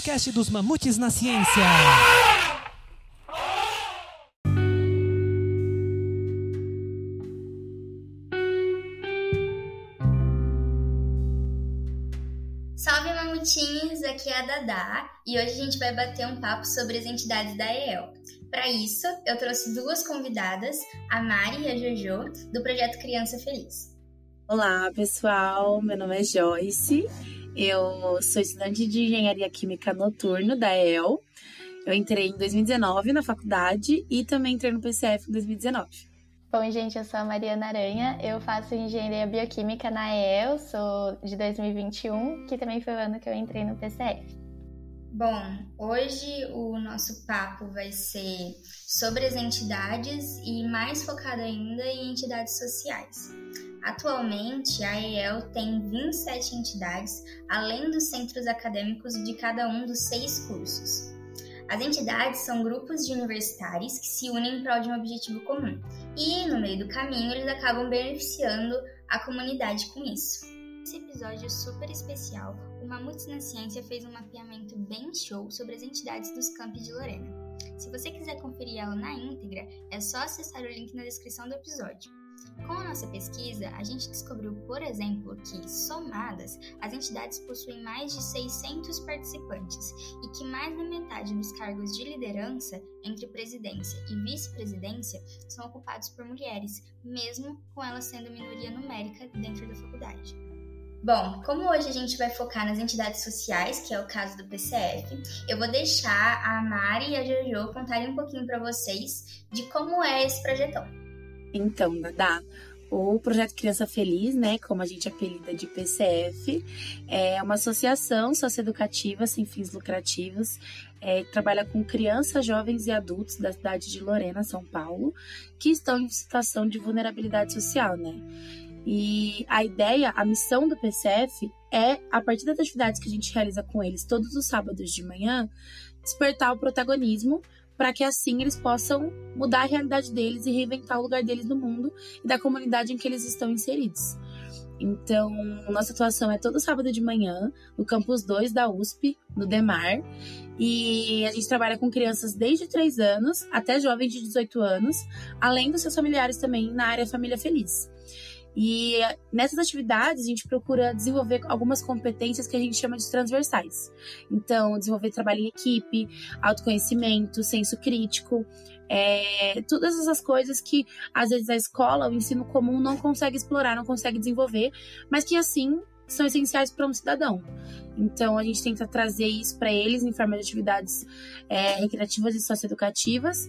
podcast dos Mamutes na Ciência. Salve mamutinhos, aqui é a Dadá e hoje a gente vai bater um papo sobre as entidades da EEL. Para isso, eu trouxe duas convidadas, a Mari e a Jojo, do projeto Criança Feliz. Olá, pessoal. Meu nome é Joyce. Eu sou estudante de Engenharia Química Noturno da EEL. Eu entrei em 2019 na faculdade e também entrei no PCF em 2019. Bom, gente, eu sou a Mariana Aranha, eu faço Engenharia Bioquímica na EEL, sou de 2021, que também foi o ano que eu entrei no PCF. Bom, hoje o nosso papo vai ser sobre as entidades e mais focado ainda em entidades sociais. Atualmente, a EEL tem 27 entidades, além dos centros acadêmicos de cada um dos seis cursos. As entidades são grupos de universitários que se unem em prol de um objetivo comum, e no meio do caminho eles acabam beneficiando a comunidade com isso. Nesse episódio super especial, o Mamutes na Ciência fez um mapeamento bem show sobre as entidades dos campi de Lorena. Se você quiser conferir ela na íntegra, é só acessar o link na descrição do episódio. Com a nossa pesquisa, a gente descobriu, por exemplo, que, somadas, as entidades possuem mais de 600 participantes e que mais da metade dos cargos de liderança entre presidência e vice-presidência são ocupados por mulheres, mesmo com elas sendo minoria numérica dentro da faculdade. Bom, como hoje a gente vai focar nas entidades sociais, que é o caso do PCF, eu vou deixar a Mari e a Jojo contarem um pouquinho para vocês de como é esse projetão. Então, Dada, o projeto Criança Feliz, né, como a gente apelida de PCF, é uma associação socioeducativa sem fins lucrativos é, que trabalha com crianças, jovens e adultos da cidade de Lorena, São Paulo, que estão em situação de vulnerabilidade social, né? E a ideia, a missão do PCF é, a partir das atividades que a gente realiza com eles todos os sábados de manhã, despertar o protagonismo para que assim eles possam mudar a realidade deles e reinventar o lugar deles no mundo e da comunidade em que eles estão inseridos. Então, nossa atuação é todo sábado de manhã, no campus 2 da USP, no DEMAR. E a gente trabalha com crianças desde 3 anos até jovens de 18 anos, além dos seus familiares também na área Família Feliz. E nessas atividades a gente procura desenvolver algumas competências que a gente chama de transversais. Então, desenvolver trabalho em equipe, autoconhecimento, senso crítico, é, todas essas coisas que às vezes a escola, o ensino comum não consegue explorar, não consegue desenvolver, mas que assim são essenciais para um cidadão. Então a gente tenta trazer isso para eles em forma de atividades é, recreativas e socioeducativas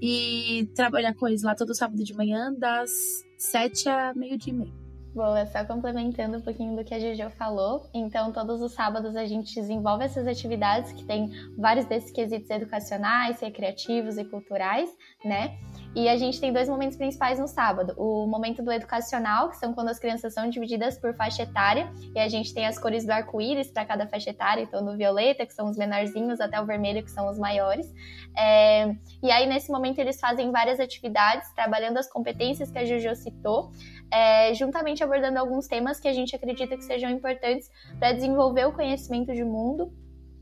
e trabalhar com eles lá todo sábado de manhã, das sete a meio-dia e meio. Boa, só complementando um pouquinho do que a Jojo falou. Então, todos os sábados a gente desenvolve essas atividades que tem vários desses quesitos educacionais, recreativos e culturais, né? E a gente tem dois momentos principais no sábado. O momento do educacional, que são quando as crianças são divididas por faixa etária, e a gente tem as cores do arco-íris para cada faixa etária, então do violeta, que são os menorzinhos, até o vermelho, que são os maiores. É... E aí, nesse momento, eles fazem várias atividades, trabalhando as competências que a Jojo citou, é... juntamente abordando alguns temas que a gente acredita que sejam importantes para desenvolver o conhecimento de mundo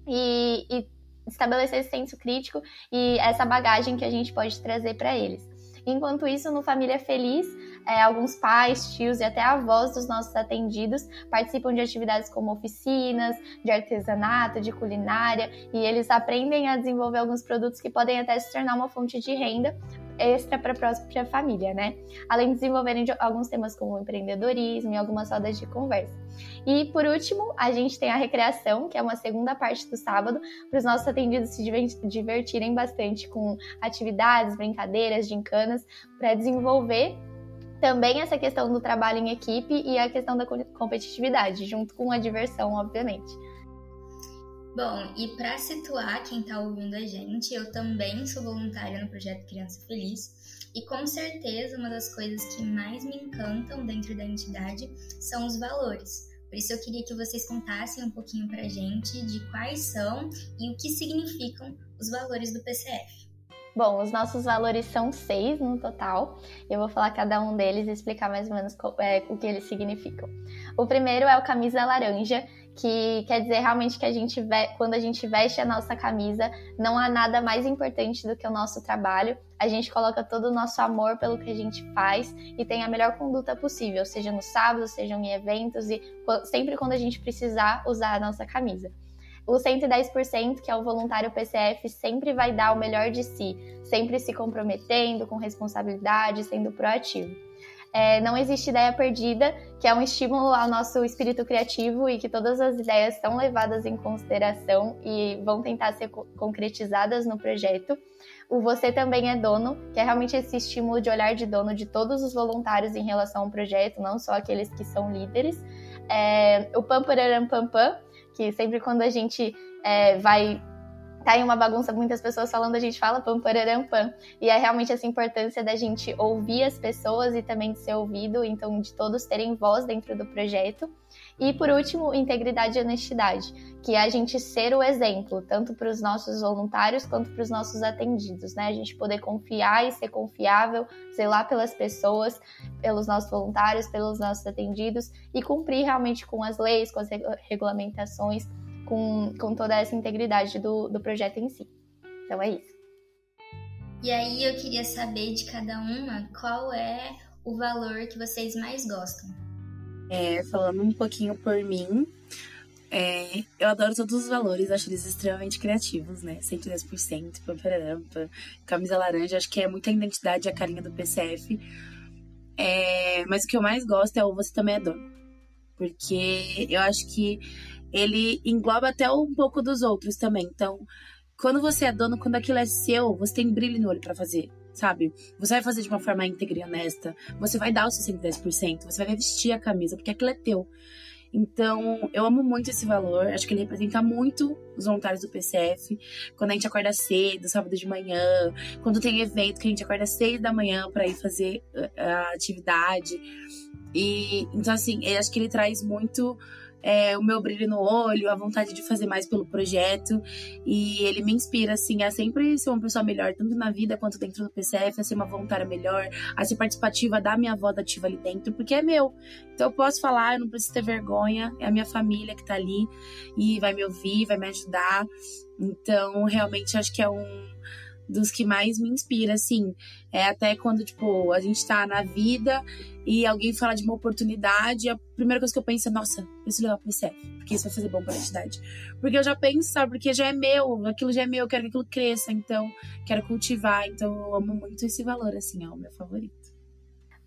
e, e estabelecer esse senso crítico e essa bagagem que a gente pode trazer para eles. Enquanto isso, no Família Feliz, é, alguns pais, tios e até avós dos nossos atendidos participam de atividades como oficinas, de artesanato, de culinária, e eles aprendem a desenvolver alguns produtos que podem até se tornar uma fonte de renda extra para a própria família, né? Além de desenvolverem alguns temas como empreendedorismo e algumas rodas de conversa. E por último, a gente tem a recreação, que é uma segunda parte do sábado, para os nossos atendidos se divertirem bastante com atividades, brincadeiras, gincanas, para desenvolver também essa questão do trabalho em equipe e a questão da competitividade, junto com a diversão, obviamente. Bom, e para situar quem está ouvindo a gente, eu também sou voluntária no projeto Criança Feliz e com certeza uma das coisas que mais me encantam dentro da entidade são os valores. Por isso eu queria que vocês contassem um pouquinho para a gente de quais são e o que significam os valores do PCF. Bom, os nossos valores são seis no total. Eu vou falar cada um deles e explicar mais ou menos é, o que eles significam. O primeiro é o camisa laranja, que quer dizer realmente que a gente quando a gente veste a nossa camisa, não há nada mais importante do que o nosso trabalho. A gente coloca todo o nosso amor pelo que a gente faz e tem a melhor conduta possível, seja no sábado, seja em eventos e sempre quando a gente precisar usar a nossa camisa. O 110%, que é o voluntário PCF, sempre vai dar o melhor de si, sempre se comprometendo com responsabilidade, sendo proativo. É, não existe ideia perdida, que é um estímulo ao nosso espírito criativo e que todas as ideias são levadas em consideração e vão tentar ser concretizadas no projeto. O Você Também é Dono, que é realmente esse estímulo de olhar de dono de todos os voluntários em relação ao projeto, não só aqueles que são líderes. É, o Pam Pararam Pam Pam, que sempre quando a gente é, vai tá em uma bagunça, muitas pessoas falando, a gente fala pam, pararam, pam. E é realmente essa importância da gente ouvir as pessoas e também de ser ouvido, então de todos terem voz dentro do projeto. E por último, integridade e honestidade, que é a gente ser o exemplo, tanto para os nossos voluntários quanto para os nossos atendidos, né? A gente poder confiar e ser confiável, zelar pelas pessoas, pelos nossos voluntários, pelos nossos atendidos e cumprir realmente com as leis, com as regulamentações com, com toda essa integridade do, do projeto em si. Então é isso. E aí eu queria saber de cada uma qual é o valor que vocês mais gostam. É, falando um pouquinho por mim, é, eu adoro todos os valores, acho eles extremamente criativos, né? 110%, pampa, camisa laranja, acho que é muita identidade a carinha do PCF. É, mas o que eu mais gosto é o Você Também é Dono. Porque eu acho que ele engloba até um pouco dos outros também. Então, quando você é dono, quando aquilo é seu, você tem brilho no olho para fazer, sabe? Você vai fazer de uma forma íntegra e honesta, você vai dar o seu 110%, você vai vestir a camisa, porque aquilo é teu. Então, eu amo muito esse valor, acho que ele representa muito os voluntários do PCF. Quando a gente acorda cedo, sábado de manhã, quando tem evento que a gente acorda seis da manhã para ir fazer uh, a atividade. E então assim, eu acho que ele traz muito é, o meu brilho no olho, a vontade de fazer mais pelo projeto. E ele me inspira, assim, a sempre ser uma pessoa melhor, tanto na vida quanto dentro do PCF, a ser uma voluntária melhor, a ser participativa da minha voz ativa ali dentro, porque é meu. Então eu posso falar, eu não preciso ter vergonha, é a minha família que tá ali e vai me ouvir, vai me ajudar. Então, realmente acho que é um dos que mais me inspira, assim. É até quando, tipo, a gente tá na vida e alguém fala de uma oportunidade, a primeira coisa que eu penso é, nossa, preciso levar pro ICF, porque isso vai fazer bom pra entidade. Porque eu já penso, sabe, porque já é meu, aquilo já é meu, eu quero que aquilo cresça, então, quero cultivar, então eu amo muito esse valor, assim, é o meu favorito.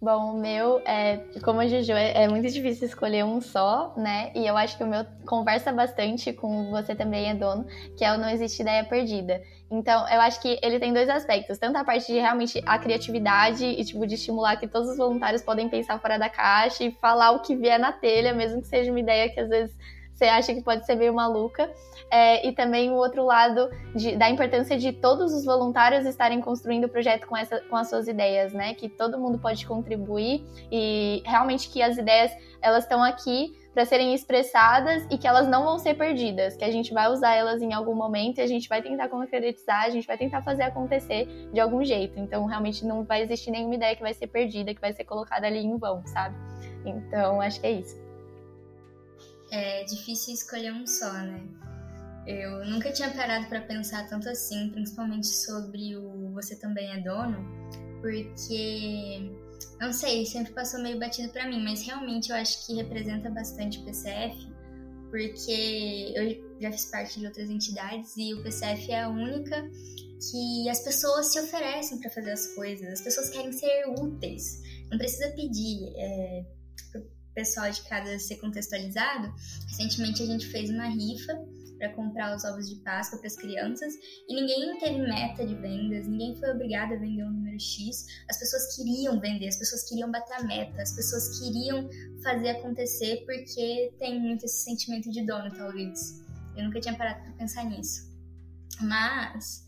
Bom, o meu, é, como a Juju, é, é, muito difícil escolher um só, né? E eu acho que o meu conversa bastante com você também é dono, que é o Não Existe Ideia Perdida. Então, eu acho que ele tem dois aspectos. Tanto a parte de realmente a criatividade e, tipo, de estimular que todos os voluntários podem pensar fora da caixa e falar o que vier na telha, mesmo que seja uma ideia que às vezes você acha que pode ser meio maluca. É, e também o outro lado de, da importância de todos os voluntários estarem construindo o projeto com, essa, com as suas ideias, né? Que todo mundo pode contribuir e realmente que as ideias elas estão aqui para serem expressadas e que elas não vão ser perdidas, que a gente vai usar elas em algum momento e a gente vai tentar concretizar, a gente vai tentar fazer acontecer de algum jeito. Então, realmente não vai existir nenhuma ideia que vai ser perdida, que vai ser colocada ali em vão, sabe? Então, acho que é isso. É difícil escolher um só, né? Eu nunca tinha parado para pensar tanto assim, principalmente sobre o Você Também é Dono, porque não sei, sempre passou meio batido para mim, mas realmente eu acho que representa bastante o PCF, porque eu já fiz parte de outras entidades e o PCF é a única que as pessoas se oferecem para fazer as coisas, as pessoas querem ser úteis, não precisa pedir. É, pessoal de casa ser contextualizado, recentemente a gente fez uma rifa para comprar os ovos de Páscoa para as crianças e ninguém teve meta de vendas, ninguém foi obrigado a vender um número X. As pessoas queriam vender, as pessoas queriam bater a meta, as pessoas queriam fazer acontecer porque tem muito esse sentimento de dono, talvez. Eu nunca tinha parado para pensar nisso. Mas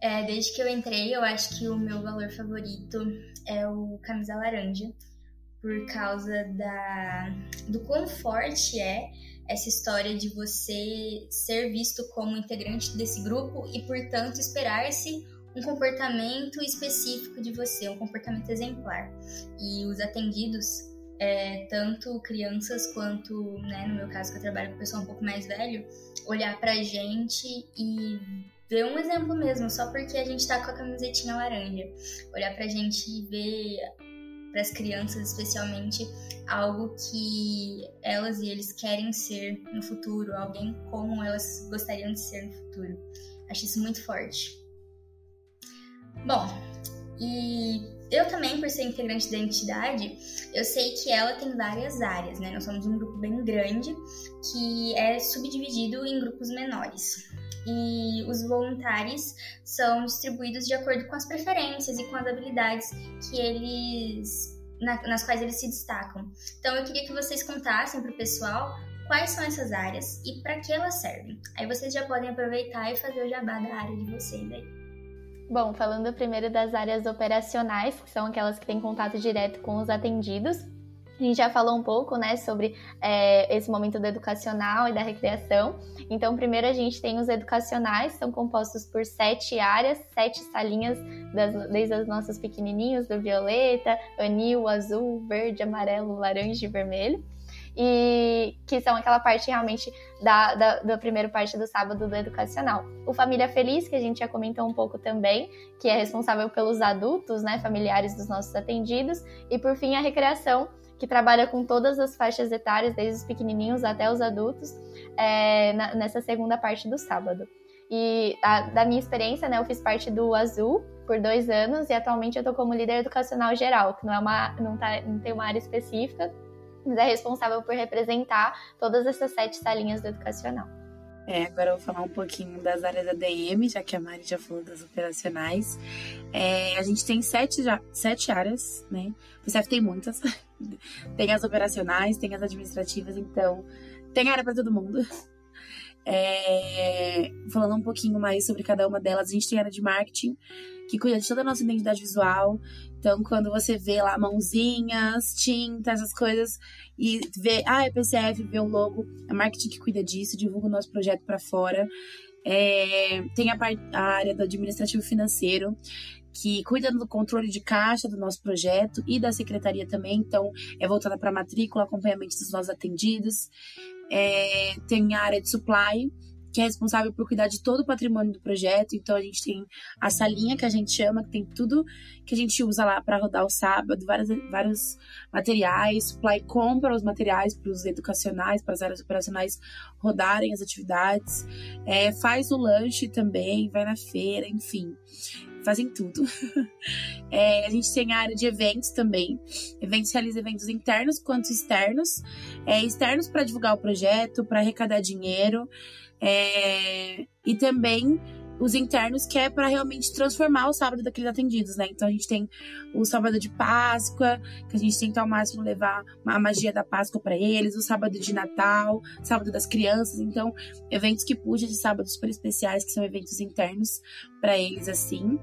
é, desde que eu entrei, eu acho que o meu valor favorito é o camisa laranja, por causa da, do quão forte é essa história de você ser visto como integrante desse grupo e, portanto, esperar-se um comportamento específico de você, um comportamento exemplar. E os atendidos é, tanto crianças quanto, né, no meu caso que eu trabalho com pessoal um pouco mais velho, olhar pra gente e ver um exemplo mesmo, só porque a gente tá com a camisetinha laranja. Olhar pra gente e ver para as crianças especialmente algo que elas e eles querem ser no futuro, alguém como elas gostariam de ser no futuro. Acho isso muito forte. Bom, e eu também, por ser integrante da entidade, eu sei que ela tem várias áreas, né? Nós somos um grupo bem grande que é subdividido em grupos menores e os voluntários são distribuídos de acordo com as preferências e com as habilidades que eles na, nas quais eles se destacam. Então eu queria que vocês contassem para o pessoal quais são essas áreas e para que elas servem. Aí vocês já podem aproveitar e fazer o jabá da área de vocês aí. Bom, falando primeiro das áreas operacionais, que são aquelas que têm contato direto com os atendidos, a gente já falou um pouco, né, sobre é, esse momento do educacional e da recreação. Então, primeiro a gente tem os educacionais, são compostos por sete áreas, sete salinhas, das, desde os nossos pequenininhos, do violeta, anil, azul, verde, amarelo, laranja e vermelho. E que são aquela parte realmente da, da, da primeira parte do sábado do educacional. O Família Feliz, que a gente já comentou um pouco também, que é responsável pelos adultos, né, familiares dos nossos atendidos. E por fim, a recreação, que trabalha com todas as faixas etárias, desde os pequenininhos até os adultos, é, na, nessa segunda parte do sábado. E a, da minha experiência, né, eu fiz parte do Azul por dois anos e atualmente eu estou como líder educacional geral, que não é uma, não, tá, não tem uma área específica, mas é responsável por representar todas essas sete salinhas do educacional. É, agora eu vou falar um pouquinho das áreas ADM, já que a Mari já falou das operacionais. É, a gente tem sete, já, sete áreas, né? O CEF tem muitas. tem as operacionais, tem as administrativas, então tem área para todo mundo. É, falando um pouquinho mais sobre cada uma delas, a gente tem área de marketing, que cuida de toda a nossa identidade visual. Então, quando você vê lá mãozinhas, tinta, essas coisas, e vê, ah, é PCF, vê o logo, é marketing que cuida disso, divulga o nosso projeto para fora. É, tem a, a área do administrativo financeiro, que cuida do controle de caixa do nosso projeto e da secretaria também, então é voltada para matrícula, acompanhamento dos nossos atendidos. É, tem a área de supply, que é responsável por cuidar de todo o patrimônio do projeto. Então a gente tem a salinha que a gente chama, que tem tudo que a gente usa lá para rodar o sábado, vários, vários materiais, supply compra os materiais para os educacionais, para as áreas operacionais rodarem as atividades, é, faz o lanche também, vai na feira, enfim fazem tudo. É, a gente tem a área de eventos também. Eventos realiza eventos internos quanto externos. É, externos para divulgar o projeto, para arrecadar dinheiro. É, e também os internos, que é para realmente transformar o sábado daqueles atendidos, né? Então a gente tem o sábado de Páscoa, que a gente tenta ao máximo levar a magia da Páscoa para eles, o sábado de Natal, sábado das crianças, então eventos que puxam de sábados super especiais, que são eventos internos para eles assim.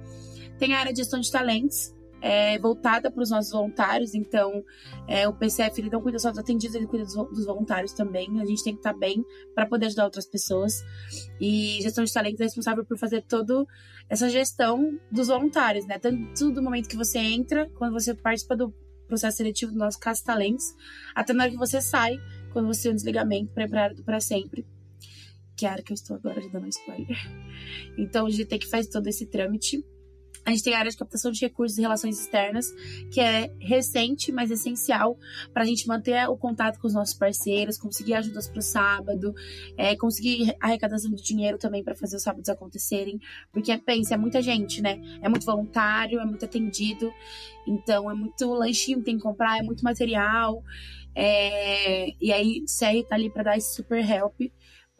Tem a área de gestão de talentos, é, voltada para os nossos voluntários. Então, é, o PCF ele não cuida só dos atendidos, ele cuida dos, dos voluntários também. A gente tem que estar tá bem para poder ajudar outras pessoas. E gestão de talentos é responsável por fazer toda essa gestão dos voluntários, né? Tanto do momento que você entra, quando você participa do processo seletivo do nosso Casa Talentos, até na hora que você sai, quando você tem um desligamento preparado para sempre que é a área que eu estou agora de dando um spoiler. Então, a gente tem que fazer todo esse trâmite. A gente tem a área de captação de recursos e relações externas, que é recente, mas essencial para a gente manter o contato com os nossos parceiros, conseguir ajudas para o sábado, é, conseguir arrecadação de dinheiro também para fazer os sábados acontecerem. Porque, pensa, é muita gente, né? É muito voluntário, é muito atendido, então é muito lanchinho que tem que comprar, é muito material. É, e aí, CR tá ali para dar esse super help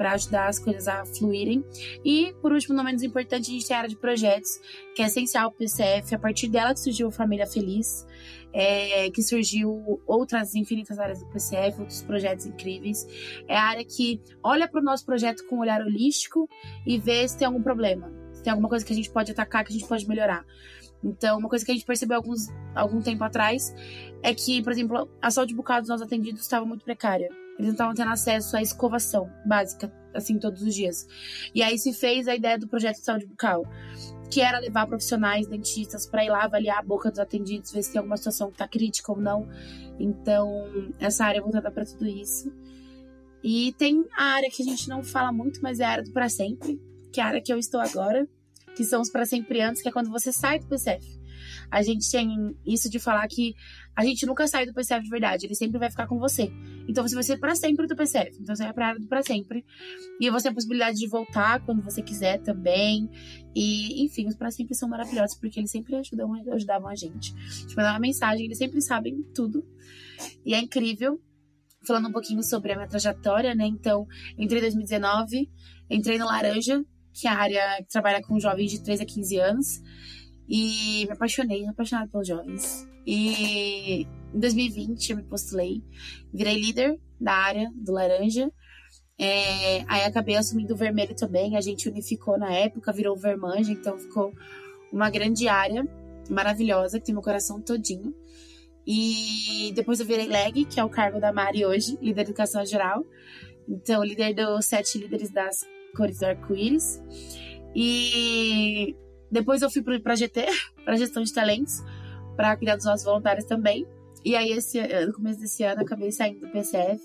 para ajudar as coisas a fluírem. E, por último, não menos importante, a gente tem a área de projetos, que é essencial para o PCF. A partir dela que surgiu a Família Feliz, é, que surgiu outras infinitas áreas do PCF, outros projetos incríveis. É a área que olha para o nosso projeto com um olhar holístico e vê se tem algum problema, se tem alguma coisa que a gente pode atacar, que a gente pode melhorar. Então, uma coisa que a gente percebeu alguns, algum tempo atrás é que, por exemplo, a saúde bucal dos nossos atendidos estava muito precária. Eles não estavam tendo acesso à escovação básica, assim, todos os dias. E aí se fez a ideia do projeto de saúde bucal, que era levar profissionais dentistas para ir lá avaliar a boca dos atendidos, ver se tem alguma situação que está crítica ou não. Então, essa área é voltada para tudo isso. E tem a área que a gente não fala muito, mas é a área do para sempre, que é a área que eu estou agora, que são os para sempre antes, que é quando você sai do PCF. A gente tem isso de falar que a gente nunca sai do PCF de verdade, ele sempre vai ficar com você. Então você vai ser para sempre do PCF. Então você vai pra área do para sempre. E você tem a possibilidade de voltar quando você quiser também. E, enfim, os para sempre são maravilhosos porque eles sempre ajudam, ajudavam a gente. Tipo, mandar uma mensagem, eles sempre sabem tudo. E é incrível. Falando um pouquinho sobre a minha trajetória, né? Então, entrei em 2019, entrei no Laranja, que é a área que trabalha com jovens de 13 a 15 anos. E me apaixonei, apaixonada pelos jovens. E em 2020 eu me postulei, virei líder da área do laranja. É, aí acabei assumindo o vermelho também, a gente unificou na época, virou vermanja, então ficou uma grande área maravilhosa, que tem meu coração todinho. E depois eu virei leg, que é o cargo da Mari hoje, líder de educação geral. Então, líder dos sete líderes das cores do arco-íris. E depois eu fui para GT, para gestão de talentos, para cuidar dos nossos voluntários também. E aí, esse, no começo desse ano, acabei saindo do PCF.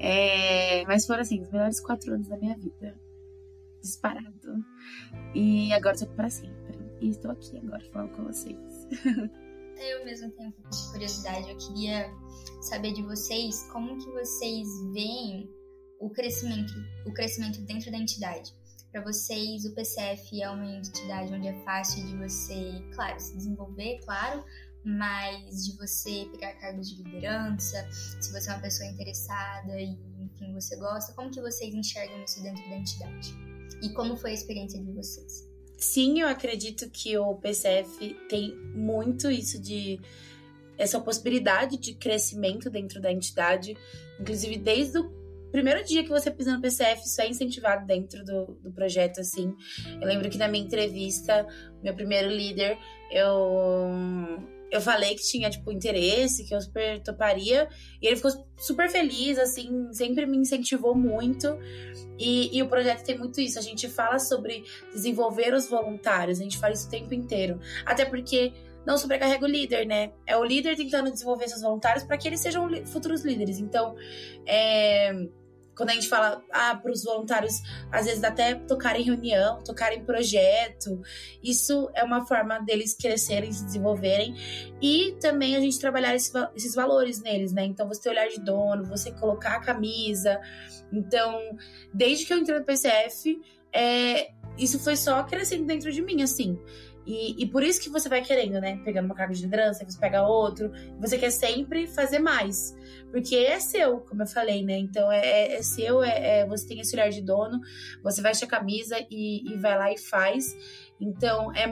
É, mas foram, assim, os melhores quatro anos da minha vida. Disparado. E agora estou para sempre. E estou aqui agora falando com vocês. Eu mesmo tenho um pouco de curiosidade. Eu queria saber de vocês como que vocês veem o crescimento, o crescimento dentro da entidade para vocês o PCF é uma entidade onde é fácil de você, claro, se desenvolver, claro, mas de você pegar cargos de liderança, se você é uma pessoa interessada e, enfim, você gosta, como que vocês enxergam isso dentro da entidade? E como foi a experiência de vocês? Sim, eu acredito que o PCF tem muito isso de essa possibilidade de crescimento dentro da entidade, inclusive desde o primeiro dia que você pisa no PCF, isso é incentivado dentro do, do projeto, assim. Eu lembro que na minha entrevista, meu primeiro líder, eu eu falei que tinha, tipo, interesse, que eu super toparia. E ele ficou super feliz, assim, sempre me incentivou muito. E, e, o projeto tem muito isso. A gente fala sobre desenvolver os voluntários, a gente fala isso o tempo inteiro. Até porque não sobrecarrega o líder, né? É o líder tentando desenvolver seus voluntários para que eles sejam futuros líderes. Então, é quando a gente fala ah, para os voluntários, às vezes até tocar em reunião, tocar em projeto, isso é uma forma deles crescerem, se desenvolverem e também a gente trabalhar esse, esses valores neles, né? Então, você ter olhar de dono, você colocar a camisa. Então, desde que eu entrei no PCF, é, isso foi só crescendo dentro de mim, assim. E, e, por isso que você vai querendo, né? Pegando uma carga de liderança, você pega outro, você quer sempre fazer mais. Porque é seu, como eu falei, né? Então é, é, é seu, é, é, você tem esse olhar de dono, você veste a camisa e, e vai lá e faz. Então é,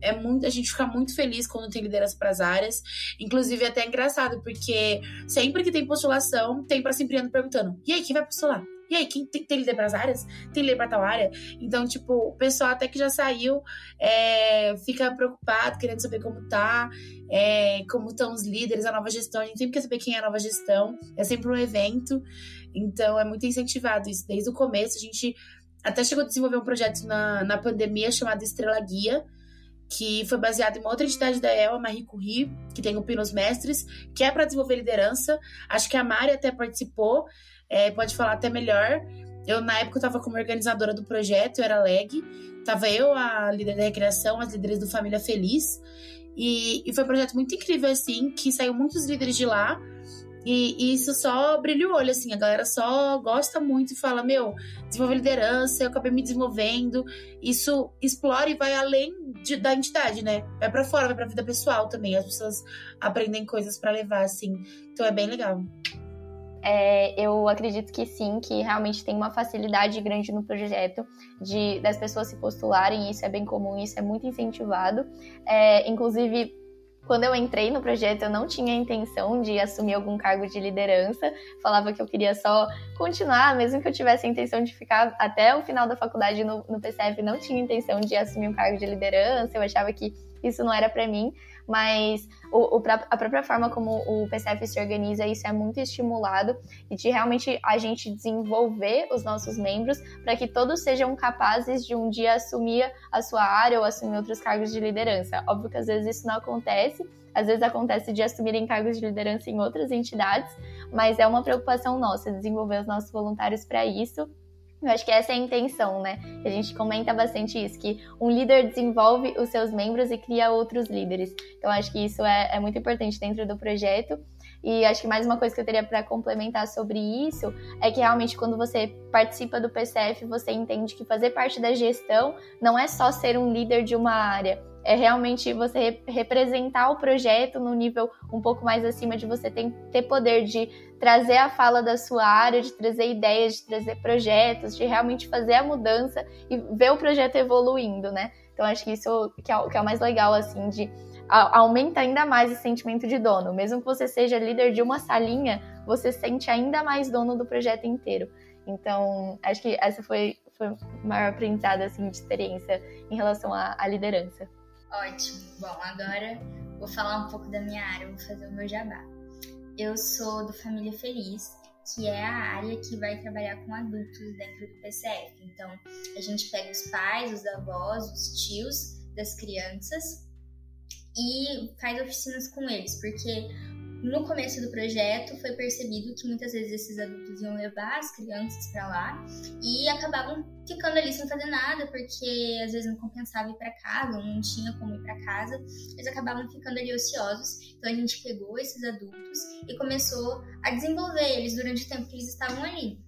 é muito, a gente fica muito feliz quando tem liderança para as áreas. Inclusive, é até engraçado, porque sempre que tem postulação, tem para sempre perguntando: e aí, quem vai postular? E aí, quem tem, líder para as áreas? Tem líder para tal área? Então, tipo, o pessoal até que já saiu é, fica preocupado, querendo saber como tá, é, como estão os líderes, a nova gestão. A gente sempre quer saber quem é a nova gestão. É sempre um evento. Então, é muito incentivado isso. Desde o começo, a gente até chegou a desenvolver um projeto na, na pandemia chamado Estrela Guia, que foi baseado em uma outra entidade da EL, a Marie Curie, que tem o Pinos Mestres, que é para desenvolver liderança. Acho que a Mari até participou é, pode falar até melhor. Eu, na época, eu tava como organizadora do projeto, eu era leg. Tava eu, a líder da recreação, as líderes do Família Feliz. E, e foi um projeto muito incrível, assim, que saiu muitos líderes de lá. E, e, isso só brilha o olho, assim, a galera só gosta muito e fala, meu, desenvolver liderança, eu acabei me desenvolvendo. Isso explora e vai além de, da entidade, né? Vai para fora, vai pra vida pessoal também. As pessoas aprendem coisas para levar, assim. Então é bem legal. É, eu acredito que sim, que realmente tem uma facilidade grande no projeto de das pessoas se postularem, isso é bem comum, isso é muito incentivado. É, inclusive, quando eu entrei no projeto, eu não tinha intenção de assumir algum cargo de liderança, falava que eu queria só continuar, mesmo que eu tivesse a intenção de ficar até o final da faculdade no, no PCF, não tinha intenção de assumir um cargo de liderança, eu achava que isso não era para mim, mas o, o, a própria forma como o PCF se organiza, isso é muito estimulado e de realmente a gente desenvolver os nossos membros para que todos sejam capazes de um dia assumir a sua área ou assumir outros cargos de liderança. Óbvio que às vezes isso não acontece, às vezes acontece de assumirem cargos de liderança em outras entidades, mas é uma preocupação nossa desenvolver os nossos voluntários para isso eu acho que essa é a intenção, né? A gente comenta bastante isso, que um líder desenvolve os seus membros e cria outros líderes. Então, acho que isso é, é muito importante dentro do projeto. E acho que mais uma coisa que eu teria para complementar sobre isso é que realmente quando você participa do PCF, você entende que fazer parte da gestão não é só ser um líder de uma área, é realmente você representar o projeto no nível um pouco mais acima de você ter, ter poder de trazer a fala da sua área, de trazer ideias, de trazer projetos, de realmente fazer a mudança e ver o projeto evoluindo, né? Então acho que isso que é, que é o mais legal, assim, de aumenta ainda mais esse sentimento de dono. Mesmo que você seja líder de uma salinha, você sente ainda mais dono do projeto inteiro. Então, acho que essa foi, foi o maior aprendizado assim, de experiência em relação à, à liderança. Ótimo. Bom, agora vou falar um pouco da minha área, vou fazer o meu jabá. Eu sou do Família Feliz, que é a área que vai trabalhar com adultos dentro do PCF. Então, a gente pega os pais, os avós, os tios das crianças e faz oficinas com eles, porque no começo do projeto foi percebido que muitas vezes esses adultos iam levar as crianças para lá e acabavam ficando ali sem fazer nada, porque às vezes não compensava ir para casa, não tinha como ir para casa, eles acabavam ficando ali ociosos. Então a gente pegou esses adultos e começou a desenvolver eles durante o tempo que eles estavam ali.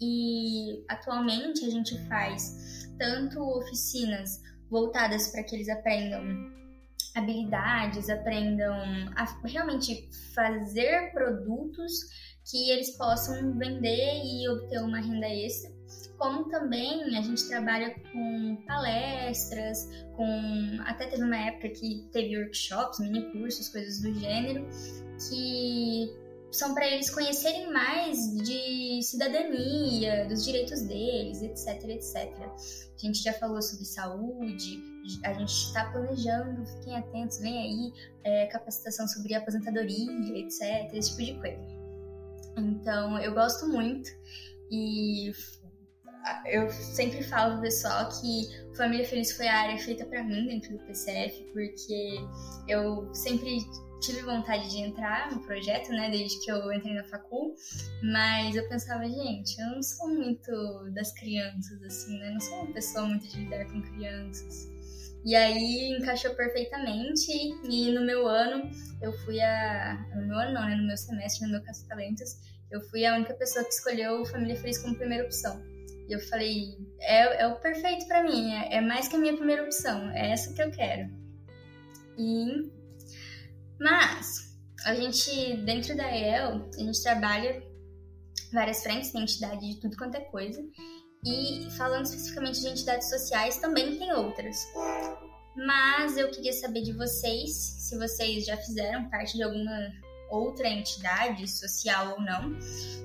E atualmente a gente faz tanto oficinas voltadas para que eles aprendam habilidades, aprendam a realmente fazer produtos que eles possam vender e obter uma renda extra. Como também a gente trabalha com palestras, com até teve uma época que teve workshops, mini cursos, coisas do gênero, que são para eles conhecerem mais de cidadania, dos direitos deles, etc, etc. A gente já falou sobre saúde, a gente está planejando, fiquem atentos, vem aí é, capacitação sobre aposentadoria, etc, esse tipo de coisa. Então, eu gosto muito e eu sempre falo pro pessoal que Família Feliz foi a área feita para mim dentro do PCF, porque eu sempre tive vontade de entrar no projeto, né, desde que eu entrei na facul, mas eu pensava, gente, eu não sou muito das crianças, assim, né, não sou uma pessoa muito de lidar com crianças. E aí encaixou perfeitamente e no meu ano eu fui a... no meu ano não, né, no meu semestre, no meu Caça Talentos, eu fui a única pessoa que escolheu Família Feliz como primeira opção. E eu falei, é, é o perfeito para mim, é, é mais que a minha primeira opção, é essa que eu quero. E mas a gente, dentro da EL, a gente trabalha várias frentes, tem entidade de tudo quanto é coisa. E falando especificamente de entidades sociais, também tem outras. Mas eu queria saber de vocês, se vocês já fizeram parte de alguma outra entidade social ou não.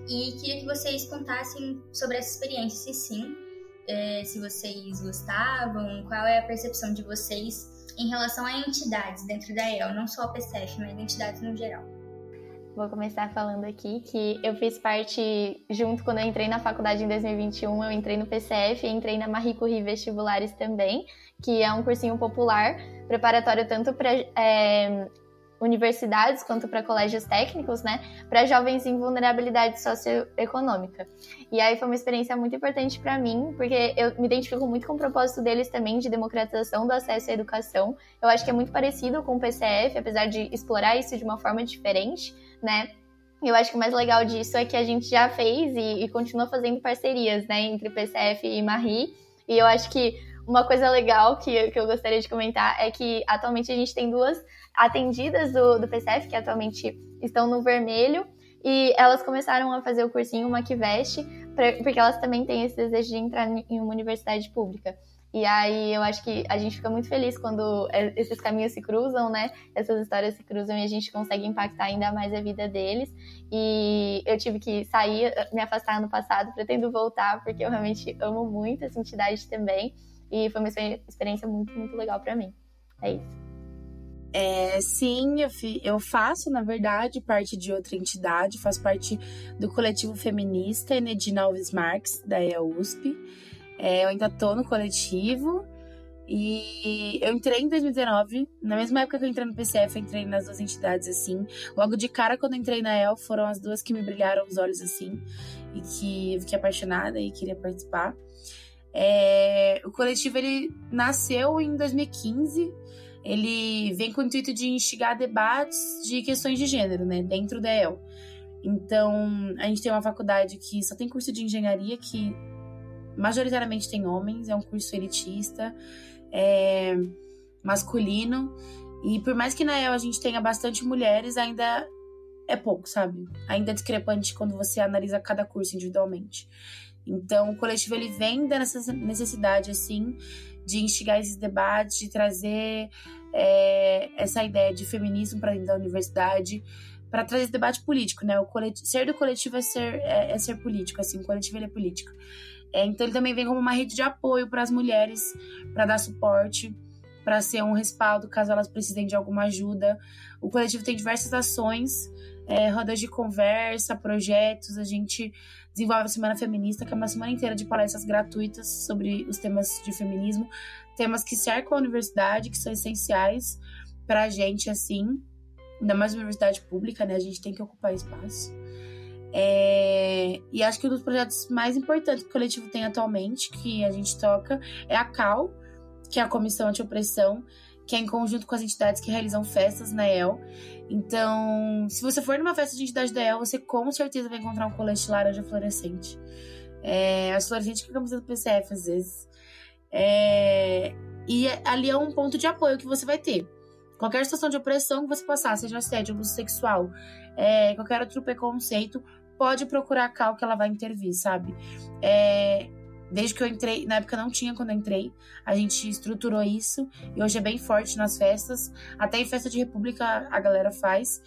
E queria que vocês contassem sobre essa experiência, se sim, é, se vocês gostavam, qual é a percepção de vocês em relação a entidades dentro da EL, não só a PCF, mas entidades no geral. Vou começar falando aqui que eu fiz parte, junto quando eu entrei na faculdade em 2021, eu entrei no PCF e entrei na Marie Curie Vestibulares também, que é um cursinho popular, preparatório tanto para é, universidades quanto para colégios técnicos, né, para jovens em vulnerabilidade socioeconômica. E aí foi uma experiência muito importante para mim, porque eu me identifico muito com o propósito deles também de democratização do acesso à educação. Eu acho que é muito parecido com o PCF, apesar de explorar isso de uma forma diferente, né? Eu acho que o mais legal disso é que a gente já fez e, e continua fazendo parcerias, né, entre PCF e Marie. E eu acho que uma coisa legal que, que eu gostaria de comentar é que atualmente a gente tem duas atendidas do, do PCF, que atualmente estão no vermelho, e elas começaram a fazer o cursinho Maquiveste, porque elas também têm esse desejo de entrar em uma universidade pública. E aí eu acho que a gente fica muito feliz quando é, esses caminhos se cruzam, né? Essas histórias se cruzam e a gente consegue impactar ainda mais a vida deles. E eu tive que sair, me afastar no passado, pretendo voltar, porque eu realmente amo muito essa entidade também. E foi uma experiência muito, muito legal para mim. É isso. É, sim, eu, fi, eu, faço, na verdade, parte de outra entidade, faço parte do coletivo feminista Enedina Alves Marques, da EUSP. É, eu ainda tô no coletivo e eu entrei em 2019, na mesma época que eu entrei no PCF, eu entrei nas duas entidades assim. Logo de cara, quando entrei na EL, foram as duas que me brilharam os olhos assim, e que eu fiquei apaixonada e queria participar. É, o coletivo ele nasceu em 2015 ele vem com o intuito de instigar debates de questões de gênero, né, dentro da EL. Então, a gente tem uma faculdade que só tem curso de engenharia que majoritariamente tem homens, é um curso elitista, é masculino, e por mais que na EL a gente tenha bastante mulheres, ainda é pouco, sabe? Ainda é discrepante quando você analisa cada curso individualmente. Então, o coletivo ele vem dessa necessidade assim de instigar esses debates, de trazer é, essa ideia de feminismo para dentro da universidade, para trazer esse debate político, né? O ser do coletivo é ser, é, é ser político, assim, o coletivo ele é político. É, então ele também vem como uma rede de apoio para as mulheres, para dar suporte, para ser um respaldo caso elas precisem de alguma ajuda. O coletivo tem diversas ações, é, rodas de conversa, projetos. A gente desenvolve a Semana Feminista, que é uma semana inteira de palestras gratuitas sobre os temas de feminismo, temas que cercam a universidade, que são essenciais para a gente, assim, ainda mais universidade pública, né? A gente tem que ocupar espaço. É... E acho que um dos projetos mais importantes que o coletivo tem atualmente, que a gente toca, é a CAL, que é a Comissão Anti-Opressão, que é em conjunto com as entidades que realizam festas na EL. Então, se você for numa festa de entidade da EL, você com certeza vai encontrar um colete laranja fluorescente. É, a fluorescente que a camisa do PCF, às vezes. É, e ali é um ponto de apoio que você vai ter. Qualquer situação de opressão que você passar, seja assédio, abuso sexual, é, qualquer outro preconceito, pode procurar a Cal que ela vai intervir, sabe? É, desde que eu entrei, na época não tinha quando eu entrei, a gente estruturou isso e hoje é bem forte nas festas. Até em festa de república a galera faz.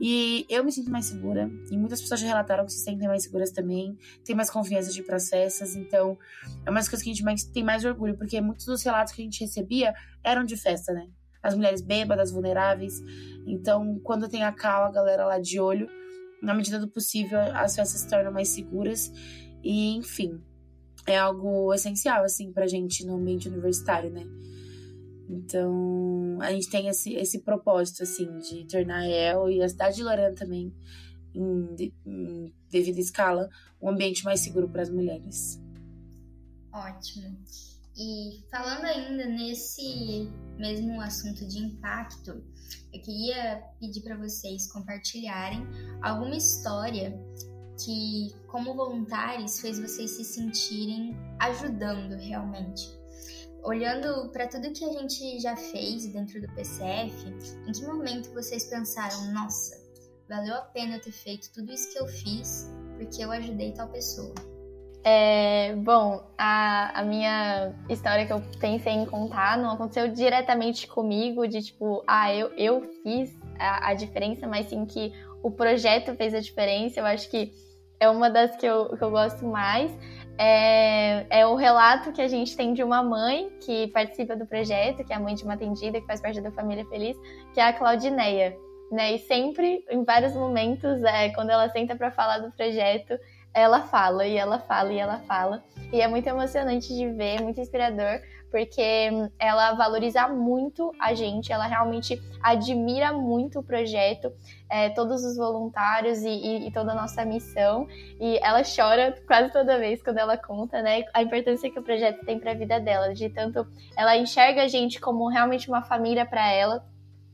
E eu me sinto mais segura. E muitas pessoas já relataram que se sentem mais seguras também. Tem mais confiança de festas. Então, é uma das coisas que a gente mais, tem mais orgulho. Porque muitos dos relatos que a gente recebia eram de festa, né? As mulheres bêbadas, vulneráveis. Então, quando tem a cal, a galera lá de olho. Na medida do possível, as festas se tornam mais seguras. E, enfim, é algo essencial, assim, pra gente no ambiente universitário, né? Então, a gente tem esse, esse propósito, assim, de tornar El e a cidade de Lorena também, em, em devida escala, um ambiente mais seguro para as mulheres. Ótimo. E falando ainda nesse mesmo assunto de impacto, eu queria pedir para vocês compartilharem alguma história que, como voluntários, fez vocês se sentirem ajudando realmente? Olhando para tudo que a gente já fez dentro do PCF, em que momento vocês pensaram, nossa, valeu a pena ter feito tudo isso que eu fiz porque eu ajudei tal pessoa? É, bom, a, a minha história que eu pensei em contar não aconteceu diretamente comigo, de tipo, ah, eu, eu fiz a, a diferença, mas sim que o projeto fez a diferença. Eu acho que é uma das que eu, que eu gosto mais. É, é, o relato que a gente tem de uma mãe que participa do projeto, que é a mãe de uma atendida, que faz parte da Família Feliz, que é a Claudineia. Né? E sempre, em vários momentos, é, quando ela senta para falar do projeto, ela fala, e ela fala, e ela fala. E é muito emocionante de ver, muito inspirador, porque ela valoriza muito a gente, ela realmente admira muito o projeto, é, todos os voluntários e, e, e, toda a nossa missão. E ela chora quase toda vez quando ela conta, né, a importância que o projeto tem para a vida dela, de tanto ela enxerga a gente como realmente uma família para ela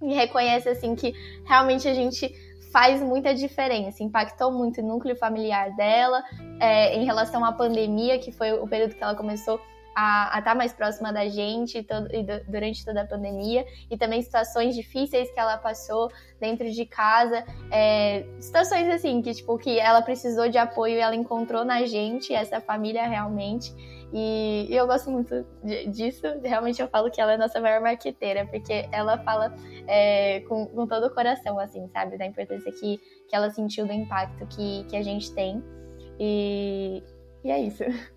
e reconhece assim que realmente a gente faz muita diferença, impactou muito o núcleo familiar dela, é, em relação à pandemia, que foi o período que ela começou a estar tá mais próxima da gente todo, e do, durante toda a pandemia e também situações difíceis que ela passou dentro de casa, é, situações assim que tipo que ela precisou de apoio e ela encontrou na gente essa família realmente e, e eu gosto muito de, disso. Realmente eu falo que ela é nossa maior marqueteira porque ela fala é, com, com todo o coração assim, sabe, da importância que que ela sentiu do impacto que que a gente tem e, e é isso.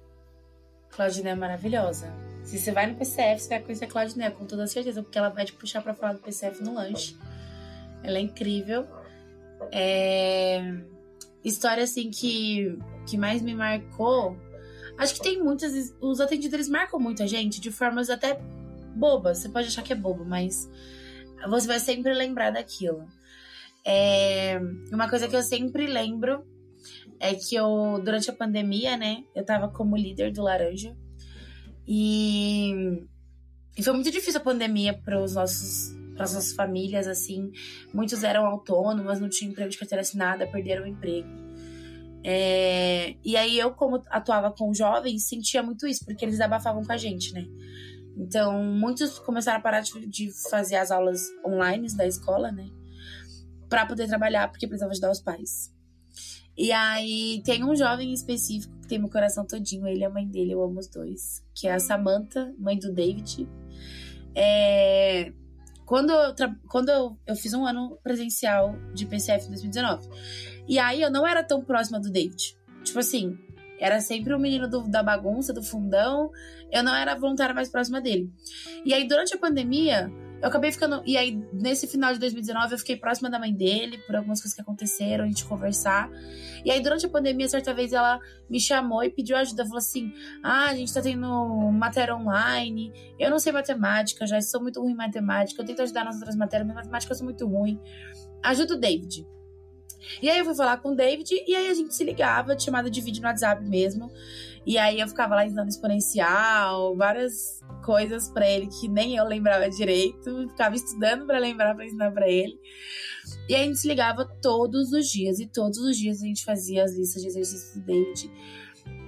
Claudina é maravilhosa. Se você vai no PCF, você vai conhecer a Claudinei, com toda certeza, porque ela vai te puxar pra falar do PCF no lanche. Ela é incrível. É... História, assim, que, que mais me marcou. Acho que tem muitas. Os atendidos, eles marcam muita gente de formas até bobas. Você pode achar que é bobo, mas você vai sempre lembrar daquilo. É... Uma coisa que eu sempre lembro é que eu, durante a pandemia, né, eu tava como líder do Laranja. E, e foi muito difícil a pandemia para os nossos para as nossas famílias, assim. Muitos eram autônomos, não tinham emprego de carteira assinada, perderam o emprego. É... E aí eu, como atuava com jovens, sentia muito isso, porque eles abafavam com a gente, né? Então, muitos começaram a parar de, de fazer as aulas online da escola, né? Para poder trabalhar, porque precisava ajudar os pais. E aí tem um jovem específico que tem meu coração todinho, ele é a mãe dele, eu amo os dois, que é a Samantha, mãe do David. É... Quando, eu, quando eu, eu fiz um ano presencial de PCF em 2019. E aí eu não era tão próxima do David. Tipo assim, era sempre o menino do, da bagunça, do fundão. Eu não era voluntária mais próxima dele. E aí, durante a pandemia, eu acabei ficando. E aí, nesse final de 2019, eu fiquei próxima da mãe dele, por algumas coisas que aconteceram, a gente conversar. E aí, durante a pandemia, certa vez, ela me chamou e pediu ajuda. Falou assim: Ah, a gente tá tendo matéria online. Eu não sei matemática, já sou muito ruim em matemática. Eu tento ajudar nas outras matérias, mas matemática eu sou muito ruim. Ajuda o David. E aí eu fui falar com o David e aí a gente se ligava, chamada de vídeo no WhatsApp mesmo. E aí eu ficava lá ensinando exponencial, várias coisas para ele que nem eu lembrava direito, ficava estudando para lembrar para ensinar para ele. E a gente se ligava todos os dias e todos os dias a gente fazia as listas de exercícios do David.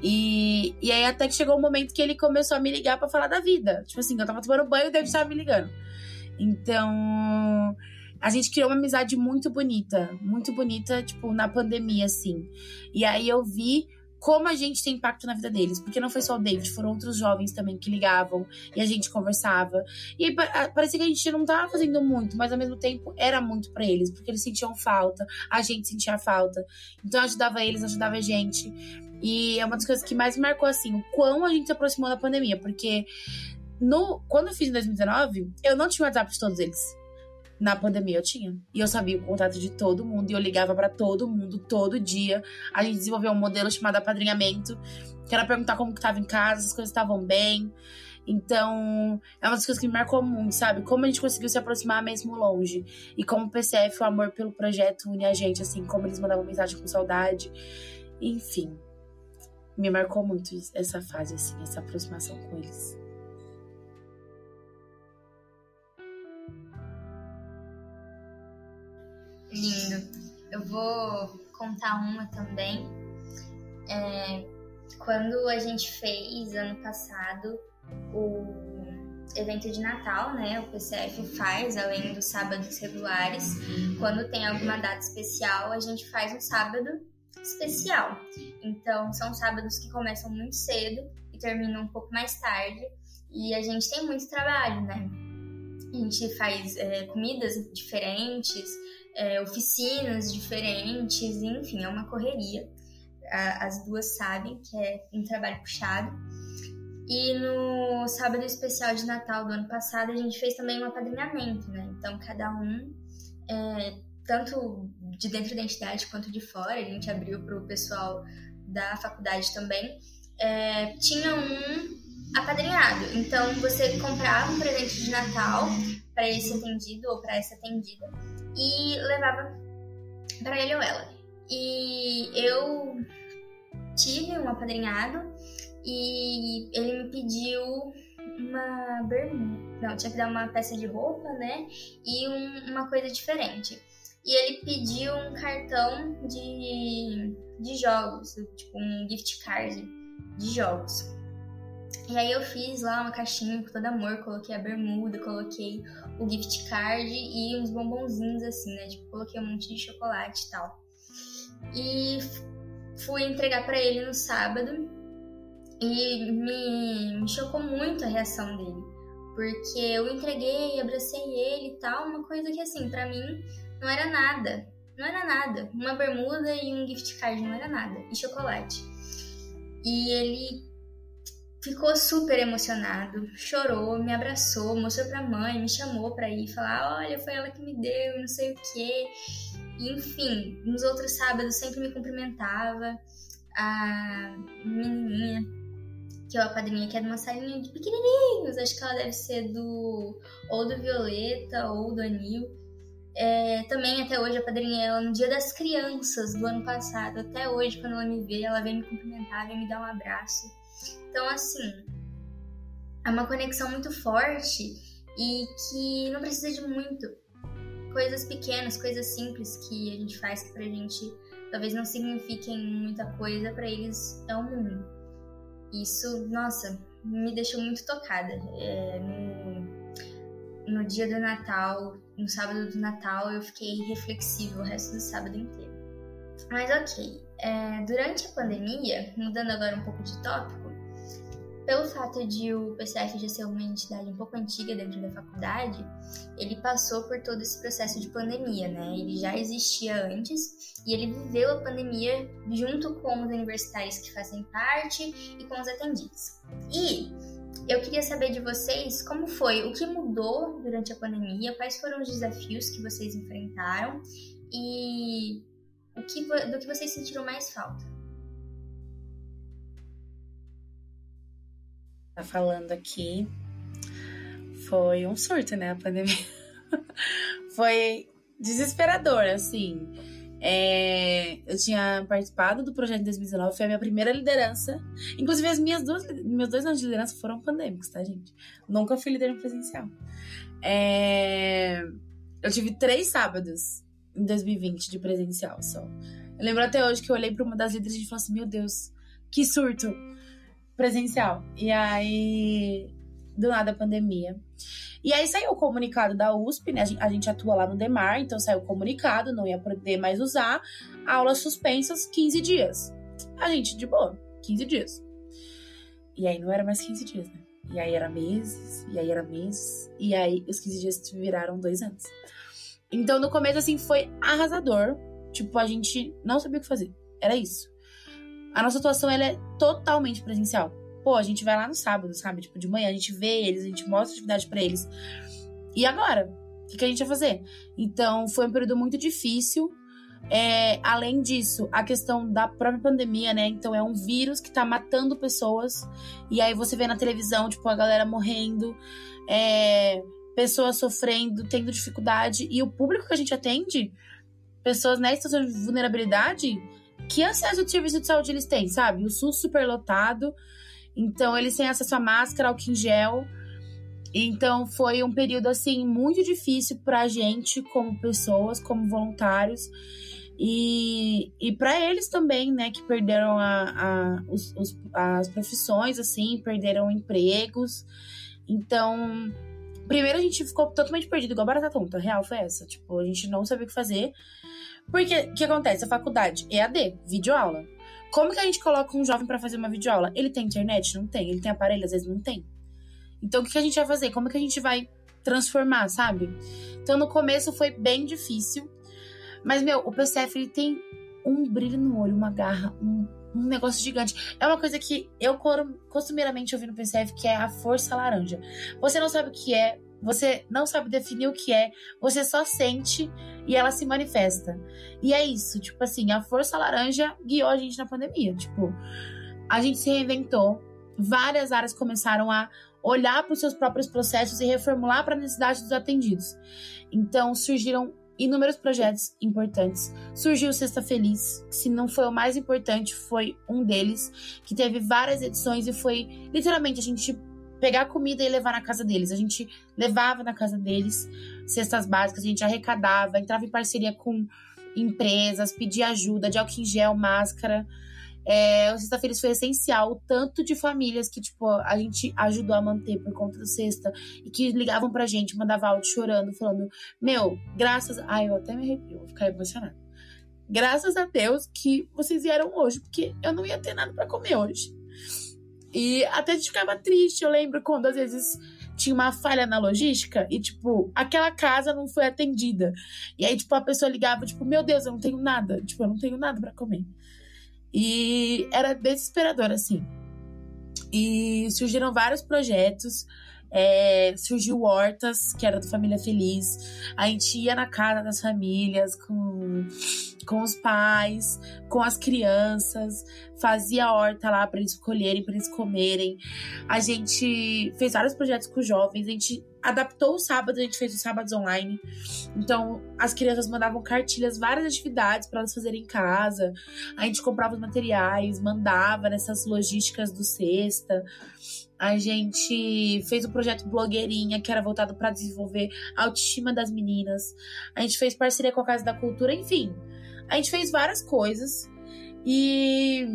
E, e aí até que chegou o um momento que ele começou a me ligar para falar da vida. Tipo assim, eu tava tomando banho e o David tava me ligando. Então, a gente criou uma amizade muito bonita, muito bonita, tipo, na pandemia, assim. E aí eu vi como a gente tem impacto na vida deles. Porque não foi só o David, foram outros jovens também que ligavam e a gente conversava. E parecia que a gente não tava fazendo muito, mas ao mesmo tempo era muito para eles, porque eles sentiam falta, a gente sentia falta. Então ajudava eles, ajudava a gente. E é uma das coisas que mais marcou assim, o quão a gente se aproximou da pandemia, porque no, quando eu fiz em 2019, eu não tinha WhatsApp de todos eles. Na pandemia eu tinha. E eu sabia o contato de todo mundo. E eu ligava para todo mundo todo dia. A gente desenvolveu um modelo chamado apadrinhamento. Que era perguntar como que tava em casa, se as coisas estavam bem. Então, é uma das coisas que me marcou muito, sabe? Como a gente conseguiu se aproximar mesmo longe. E como o PCF, o amor pelo projeto une a gente, assim, como eles mandavam mensagem com saudade. Enfim, me marcou muito essa fase, assim, essa aproximação com eles. Lindo. Eu vou contar uma também. É, quando a gente fez ano passado o evento de Natal, né? O PCF faz, além dos sábados regulares. Quando tem alguma data especial, a gente faz um sábado especial. Então, são sábados que começam muito cedo e terminam um pouco mais tarde. E a gente tem muito trabalho, né? A gente faz é, comidas diferentes, é, oficinas diferentes, enfim, é uma correria. As duas sabem que é um trabalho puxado. E no sábado especial de Natal do ano passado, a gente fez também um apadrinhamento, né? Então, cada um, é, tanto de dentro da entidade quanto de fora, a gente abriu para o pessoal da faculdade também, é, tinha um apadrinhado. Então, você comprava um presente de Natal para esse atendido ou para essa atendida e levava para ele ou ela. E eu tive um apadrinhado e ele me pediu uma bermuda. Não, tinha que dar uma peça de roupa, né? E um, uma coisa diferente. E ele pediu um cartão de, de jogos, tipo um gift card de jogos. E aí eu fiz lá uma caixinha com todo amor, coloquei a bermuda, coloquei o gift card e uns bombonzinhos assim, né? Tipo, coloquei um monte de chocolate e tal. E fui entregar para ele no sábado e me, me chocou muito a reação dele. Porque eu entreguei, abracei ele e tal, uma coisa que assim, para mim não era nada. Não era nada. Uma bermuda e um gift card não era nada. E chocolate. E ele ficou super emocionado, chorou, me abraçou, mostrou pra mãe, me chamou pra ir falar: olha, foi ela que me deu, não sei o quê. enfim, nos outros sábados sempre me cumprimentava. A menininha, que é a padrinha, que é de uma salinha de pequenininhos, acho que ela deve ser do ou do Violeta ou do Anil. É, também até hoje a padrinha ela no dia das crianças do ano passado, até hoje quando ela me vê, ela vem me cumprimentar, vem me dar um abraço. Então, assim, é uma conexão muito forte e que não precisa de muito. Coisas pequenas, coisas simples que a gente faz que pra gente talvez não signifiquem muita coisa, para eles é o mundo. Isso, nossa, me deixou muito tocada. É, no, no dia do Natal, no sábado do Natal, eu fiquei reflexiva o resto do sábado inteiro. Mas ok, é, durante a pandemia, mudando agora um pouco de tópico, pelo fato de o PCF já ser uma entidade um pouco antiga dentro da faculdade, ele passou por todo esse processo de pandemia, né? Ele já existia antes e ele viveu a pandemia junto com os universitários que fazem parte e com os atendidos. E eu queria saber de vocês como foi, o que mudou durante a pandemia, quais foram os desafios que vocês enfrentaram e o que, do que vocês sentiram mais falta. tá falando aqui. Foi um surto, né? A pandemia. foi desesperador, assim. É, eu tinha participado do projeto em 2019, foi a minha primeira liderança. Inclusive, as minhas duas, meus dois anos de liderança foram pandêmicos, tá, gente? Nunca fui líder presencial. É, eu tive três sábados em 2020 de presencial só. Eu lembro até hoje que eu olhei para uma das líderes e falei assim: Meu Deus, que surto! presencial. E aí, do nada, a pandemia. E aí saiu o comunicado da USP, né? A gente, atua lá no DEMAR, então saiu o comunicado, não ia poder mais usar. Aulas suspensas, 15 dias. A gente, de boa, 15 dias. E aí não era mais 15 dias, né? E aí era meses, e aí era meses, e aí os 15 dias viraram dois anos. Então no começo, assim, foi arrasador. Tipo, a gente não sabia o que fazer. Era isso. A nossa atuação ela é totalmente presencial. Pô, a gente vai lá no sábado, sabe? Tipo, de manhã a gente vê eles, a gente mostra atividade para eles. E agora? O que, que, a gente vai fazer? Então, foi um período muito difícil. É, além disso, a questão da própria pandemia, né? Então, é um vírus que tá matando pessoas. E aí você vê na televisão, tipo, a galera morrendo, é, pessoas sofrendo, tendo dificuldade. E o público que a gente atende, pessoas nessa situação de vulnerabilidade, que acesso de serviço de saúde eles têm, sabe? O SUS superlotado, então eles têm acesso a máscara, álcool em gel. Então foi um período assim muito difícil para a gente como pessoas, como voluntários. E, e para eles também, né, que perderam a, a os, os, as profissões, assim, perderam empregos. Então, primeiro a gente ficou totalmente perdido, igual barata tonta. A real foi essa. Tipo, a gente não sabia o que fazer. Porque o que acontece? A faculdade EAD, videoaula. Como que a gente coloca um jovem para fazer uma videoaula? Ele tem internet? Não tem. Ele tem aparelho? Às vezes não tem. Então o que a gente vai fazer? Como que a gente vai transformar, sabe? Então no começo foi bem difícil. Mas, meu, o PCF ele tem um brilho no olho, uma garra, um, um negócio gigante. É uma coisa que eu costumeiramente ouvi no PCF, que é a força laranja. Você não sabe o que é, você não sabe definir o que é, você só sente e ela se manifesta. E é isso, tipo assim, a força laranja guiou a gente na pandemia. Tipo, a gente se reinventou, várias áreas começaram a olhar para os seus próprios processos e reformular para a necessidade dos atendidos. Então surgiram inúmeros projetos importantes. Surgiu Sexta Feliz, que se não foi o mais importante, foi um deles, que teve várias edições e foi literalmente a gente pegar comida e levar na casa deles. A gente levava na casa deles cestas básicas, a gente arrecadava, entrava em parceria com empresas, pedia ajuda de álcool em gel, máscara. É, o Sexta Feliz foi essencial, o tanto de famílias que, tipo, a gente ajudou a manter por conta do Sexta e que ligavam pra gente, mandavam áudio chorando, falando: Meu, graças. Ai, eu até me arrepio, vou ficar emocionada. Graças a Deus que vocês vieram hoje, porque eu não ia ter nada para comer hoje. E até a gente ficava triste, eu lembro quando às vezes tinha uma falha na logística e, tipo, aquela casa não foi atendida. E aí, tipo, a pessoa ligava, tipo, meu Deus, eu não tenho nada. Tipo, eu não tenho nada para comer. E era desesperador, assim. E surgiram vários projetos. É, surgiu Hortas, que era do Família Feliz. A gente ia na casa das famílias com, com os pais, com as crianças, fazia horta lá para eles colherem, para eles comerem. A gente fez vários projetos com jovens, a gente adaptou o sábado, a gente fez os sábados online. Então, as crianças mandavam cartilhas, várias atividades para elas fazerem em casa. A gente comprava os materiais, mandava nessas logísticas do Sexta. A gente fez o projeto Blogueirinha, que era voltado para desenvolver a autoestima das meninas. A gente fez parceria com a Casa da Cultura, enfim. A gente fez várias coisas. E,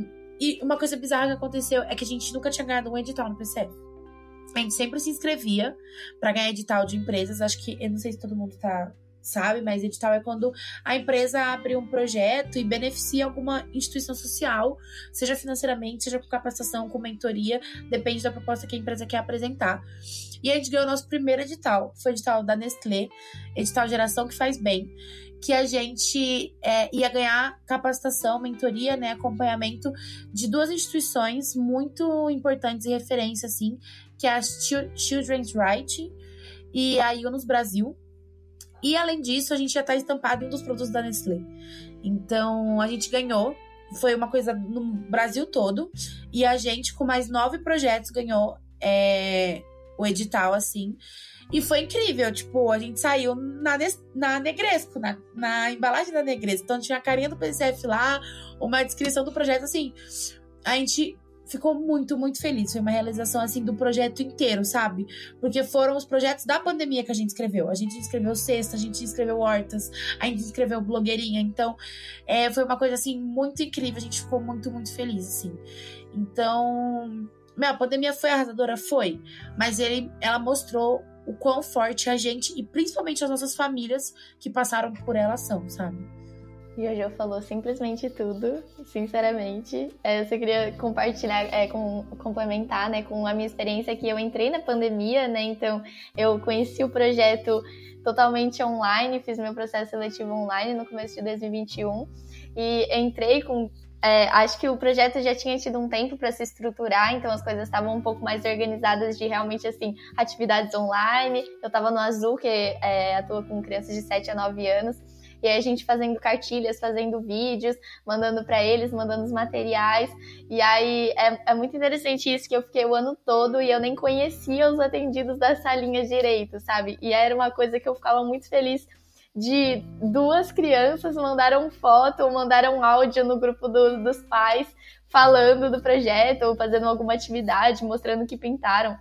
e uma coisa bizarra que aconteceu é que a gente nunca tinha ganhado um edital no PCF. A gente sempre se inscrevia para ganhar edital de empresas. Acho que, eu não sei se todo mundo tá sabe? Mas edital é quando a empresa abre um projeto e beneficia alguma instituição social, seja financeiramente, seja com capacitação, com mentoria, depende da proposta que a empresa quer apresentar. E a gente ganhou o nosso primeiro edital, foi o edital da Nestlé, edital Geração que Faz Bem, que a gente é, ia ganhar capacitação, mentoria, né, acompanhamento de duas instituições muito importantes e referência, assim, que é a Children's Right e a Yunus Brasil, e além disso, a gente já está estampado em um dos produtos da Nestlé. Então, a gente ganhou. Foi uma coisa no Brasil todo. E a gente, com mais nove projetos, ganhou é, o edital, assim. E foi incrível, tipo, a gente saiu na, na Negresco, na, na embalagem da Negresco. Então tinha a carinha do PCF lá, uma descrição do projeto, assim. A gente ficou muito, muito feliz. Foi uma realização, assim, do projeto inteiro, sabe? Porque foram os projetos da pandemia que a gente escreveu. A gente escreveu Sexta, a gente escreveu Hortas, a gente escreveu Blogueirinha. Então, é, foi uma coisa, assim, muito incrível. A gente ficou muito, muito feliz, assim. Então, meu, a pandemia foi arrasadora? Foi. Mas ele, ela mostrou o quão forte a gente e principalmente as nossas famílias que passaram por ela são, sabe? Jojo falou simplesmente tudo, sinceramente. É, eu só queria compartilhar, é, com, complementar, né, com a minha experiência que eu entrei na pandemia, né, então eu conheci o projeto totalmente online, fiz meu processo seletivo online no começo de 2021 e entrei com é, acho que o projeto já tinha tido um tempo para se estruturar, então as coisas estavam um pouco mais organizadas de realmente assim atividades online. Eu estava no Azul, que é, atua com crianças de 7 a 9 anos. E aí a gente fazendo cartilhas, fazendo vídeos, mandando para eles, mandando os materiais. E aí é, é, muito interessante isso que eu fiquei o ano todo e eu nem conhecia os atendidos das salinhas direito, sabe? E era uma coisa que eu ficava muito feliz de duas crianças mandaram foto ou mandaram áudio no grupo do, dos pais falando do projeto ou fazendo alguma atividade, mostrando que pintaram.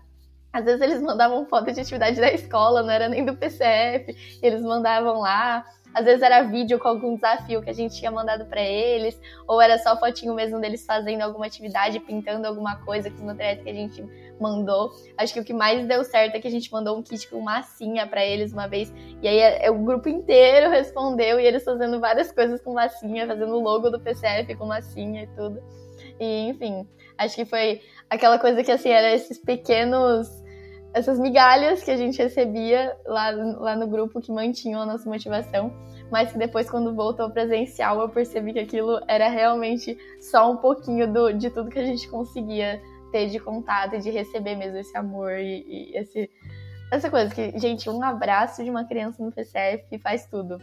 Às vezes eles mandavam foto de atividade da escola, não era nem do PCF, eles mandavam lá. Às vezes era vídeo com algum desafio que a gente tinha mandado para eles, ou era só fotinho mesmo deles fazendo alguma atividade, pintando alguma coisa com os materiais que a gente mandou. Acho que o que mais deu certo é que a gente mandou um kit com massinha para eles uma vez, e aí é, o grupo inteiro respondeu e eles fazendo várias coisas com massinha, fazendo o logo do PCF com massinha e tudo. E enfim, acho que foi aquela coisa que assim, era esses pequenos essas migalhas que a gente recebia lá, lá no grupo que mantinham a nossa motivação, mas que depois, quando voltou presencial, eu percebi que aquilo era realmente só um pouquinho do, de tudo que a gente conseguia ter de contato e de receber mesmo esse amor e, e esse, essa coisa que, gente, um abraço de uma criança no PCF faz tudo.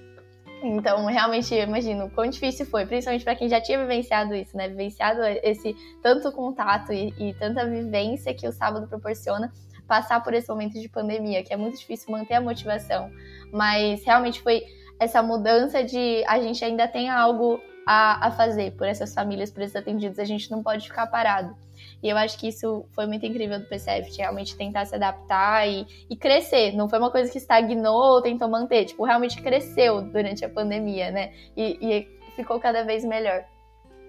Então, realmente, eu imagino quão difícil foi, principalmente para quem já tinha vivenciado isso, né? Vivenciado esse tanto contato e, e tanta vivência que o sábado proporciona passar por esse momento de pandemia, que é muito difícil manter a motivação, mas realmente foi essa mudança de a gente ainda tem algo a, a fazer por essas famílias, por esses atendidos, a gente não pode ficar parado. E eu acho que isso foi muito incrível do PCF, realmente tentar se adaptar e, e crescer. Não foi uma coisa que estagnou ou tentou manter, tipo, realmente cresceu durante a pandemia, né? E, e ficou cada vez melhor.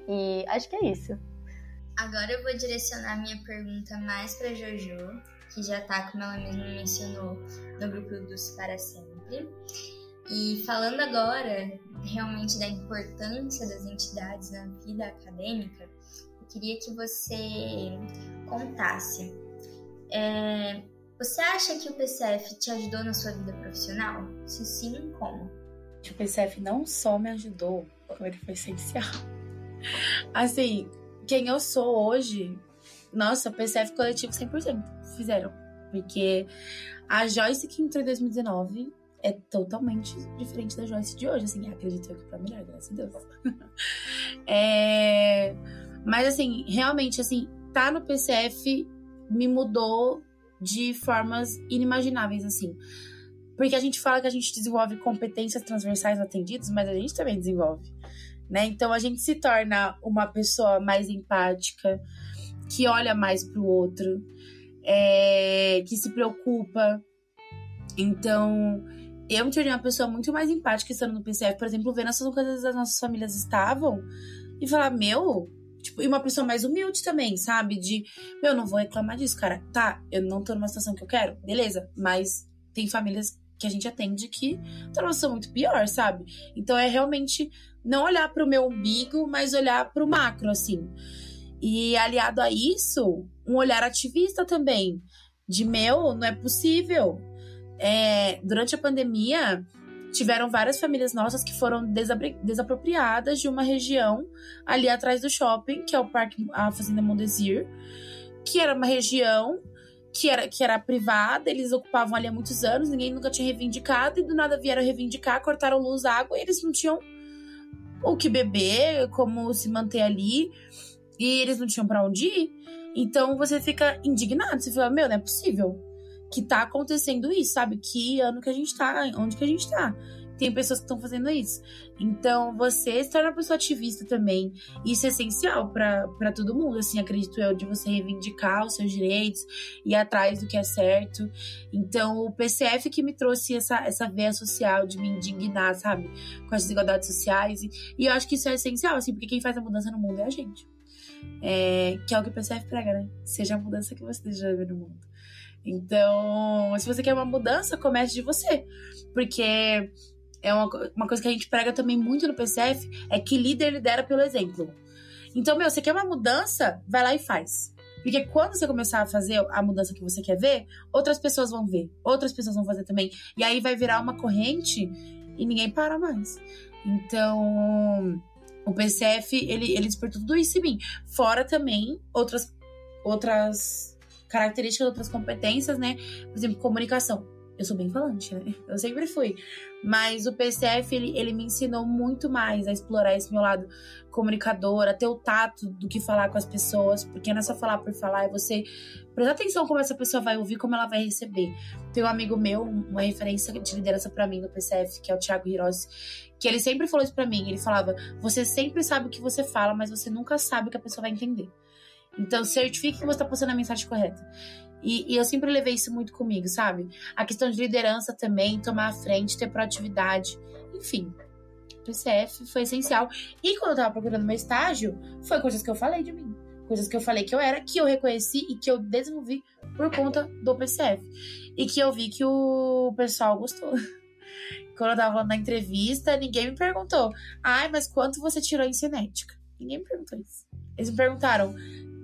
E acho que é isso. Agora eu vou direcionar minha pergunta mais para Jojo, que já está, como ela mesma mencionou, no grupo dos Para Sempre. E falando agora realmente da importância das entidades na vida acadêmica, eu queria que você contasse. É, você acha que o PCF te ajudou na sua vida profissional? Se sim, como? O PCF não só me ajudou, como ele foi essencial. Assim, quem eu sou hoje Nossa, PCF coletivo 100% fizeram. Porque a Joyce que entrou em 2019 é totalmente diferente da Joyce de hoje, assim, acredito que pra melhor, graças a Deus. é... Mas, assim, realmente, assim, tá no PCF me mudou de formas inimagináveis, assim. Porque a gente fala que a gente desenvolve competências transversais atendidas, mas a gente também desenvolve, né? Então, a gente se torna uma pessoa mais empática, que olha mais pro outro, é... que se preocupa. Então, eu me tornei uma pessoa muito mais empática estando no PCF, por exemplo, vendo essas coisas as nossas famílias estavam e falar, meu, tipo, e uma pessoa mais humilde também, sabe? De, meu, não vou reclamar disso, cara. Tá, eu não tô numa situação que eu quero, beleza, mas tem famílias que a gente atende que estão numa situação muito pior, sabe? Então é realmente não olhar para o meu umbigo, mas olhar para o macro, assim. E aliado a isso, um olhar ativista também. De meu, não é possível é, durante a pandemia, tiveram várias famílias nossas que foram desapropriadas de uma região ali atrás do shopping, que é o Parque a Fazenda Mondesir, que era uma região que era, que era privada, eles ocupavam ali há muitos anos, ninguém nunca tinha reivindicado, e do nada vieram reivindicar, cortaram luz, água, e eles não tinham o que beber, como se manter ali, e eles não tinham para onde ir. Então você fica indignado, você fala, meu, não é possível que tá acontecendo isso, sabe? Que ano que a gente tá, onde que a gente tá. Tem pessoas que estão fazendo isso. Então, você se torna uma pessoa ativista também. Isso é essencial para todo mundo, assim, acredito eu, de você reivindicar os seus direitos, ir atrás do que é certo. Então, o PCF que me trouxe essa, essa veia social de me indignar, sabe? Com as desigualdades sociais. E, e eu acho que isso é essencial, assim, porque quem faz a mudança no mundo é a gente. É, que é o que o PCF prega, né? Seja a mudança que você deseja ver no mundo. Então, se você quer uma mudança, comece de você. Porque é uma, uma coisa que a gente prega também muito no PCF, é que líder lidera pelo exemplo. Então, meu, você quer uma mudança, vai lá e faz. Porque quando você começar a fazer a mudança que você quer ver, outras pessoas vão ver, outras pessoas vão fazer também. E aí vai virar uma corrente e ninguém para mais. Então, o PCF, ele, ele despertou tudo isso em mim. Fora também outras, outras características, outras competências, né? Por exemplo, comunicação. Eu sou bem falante, né? Eu sempre fui. Mas o PCF, ele, ele me ensinou muito mais a explorar esse meu lado comunicador, a ter o tato do que falar com as pessoas, porque não é só falar por falar, é você prestar atenção como essa pessoa vai ouvir, como ela vai receber. Tem um amigo meu, uma referência de liderança para mim no PCF, que é o Thiago Hirossi, que ele sempre falou isso para mim. Ele falava: Você sempre sabe o que você fala, mas você nunca sabe o que a pessoa vai entender. Então, certifique que você está passando a mensagem correta. E, e, eu sempre levei isso muito comigo, sabe? A questão de liderança também, tomar a frente, ter proatividade. Enfim, PCF foi essencial. E quando eu tava procurando meu estágio, foi coisas que eu falei de mim. Coisas que eu falei que eu era, que eu reconheci e que eu desenvolvi por conta do PCF. E que eu vi que o pessoal gostou. Quando eu tava na entrevista, ninguém me perguntou. Ai, mas quanto você tirou em cinética? Ninguém me perguntou isso. Eles me perguntaram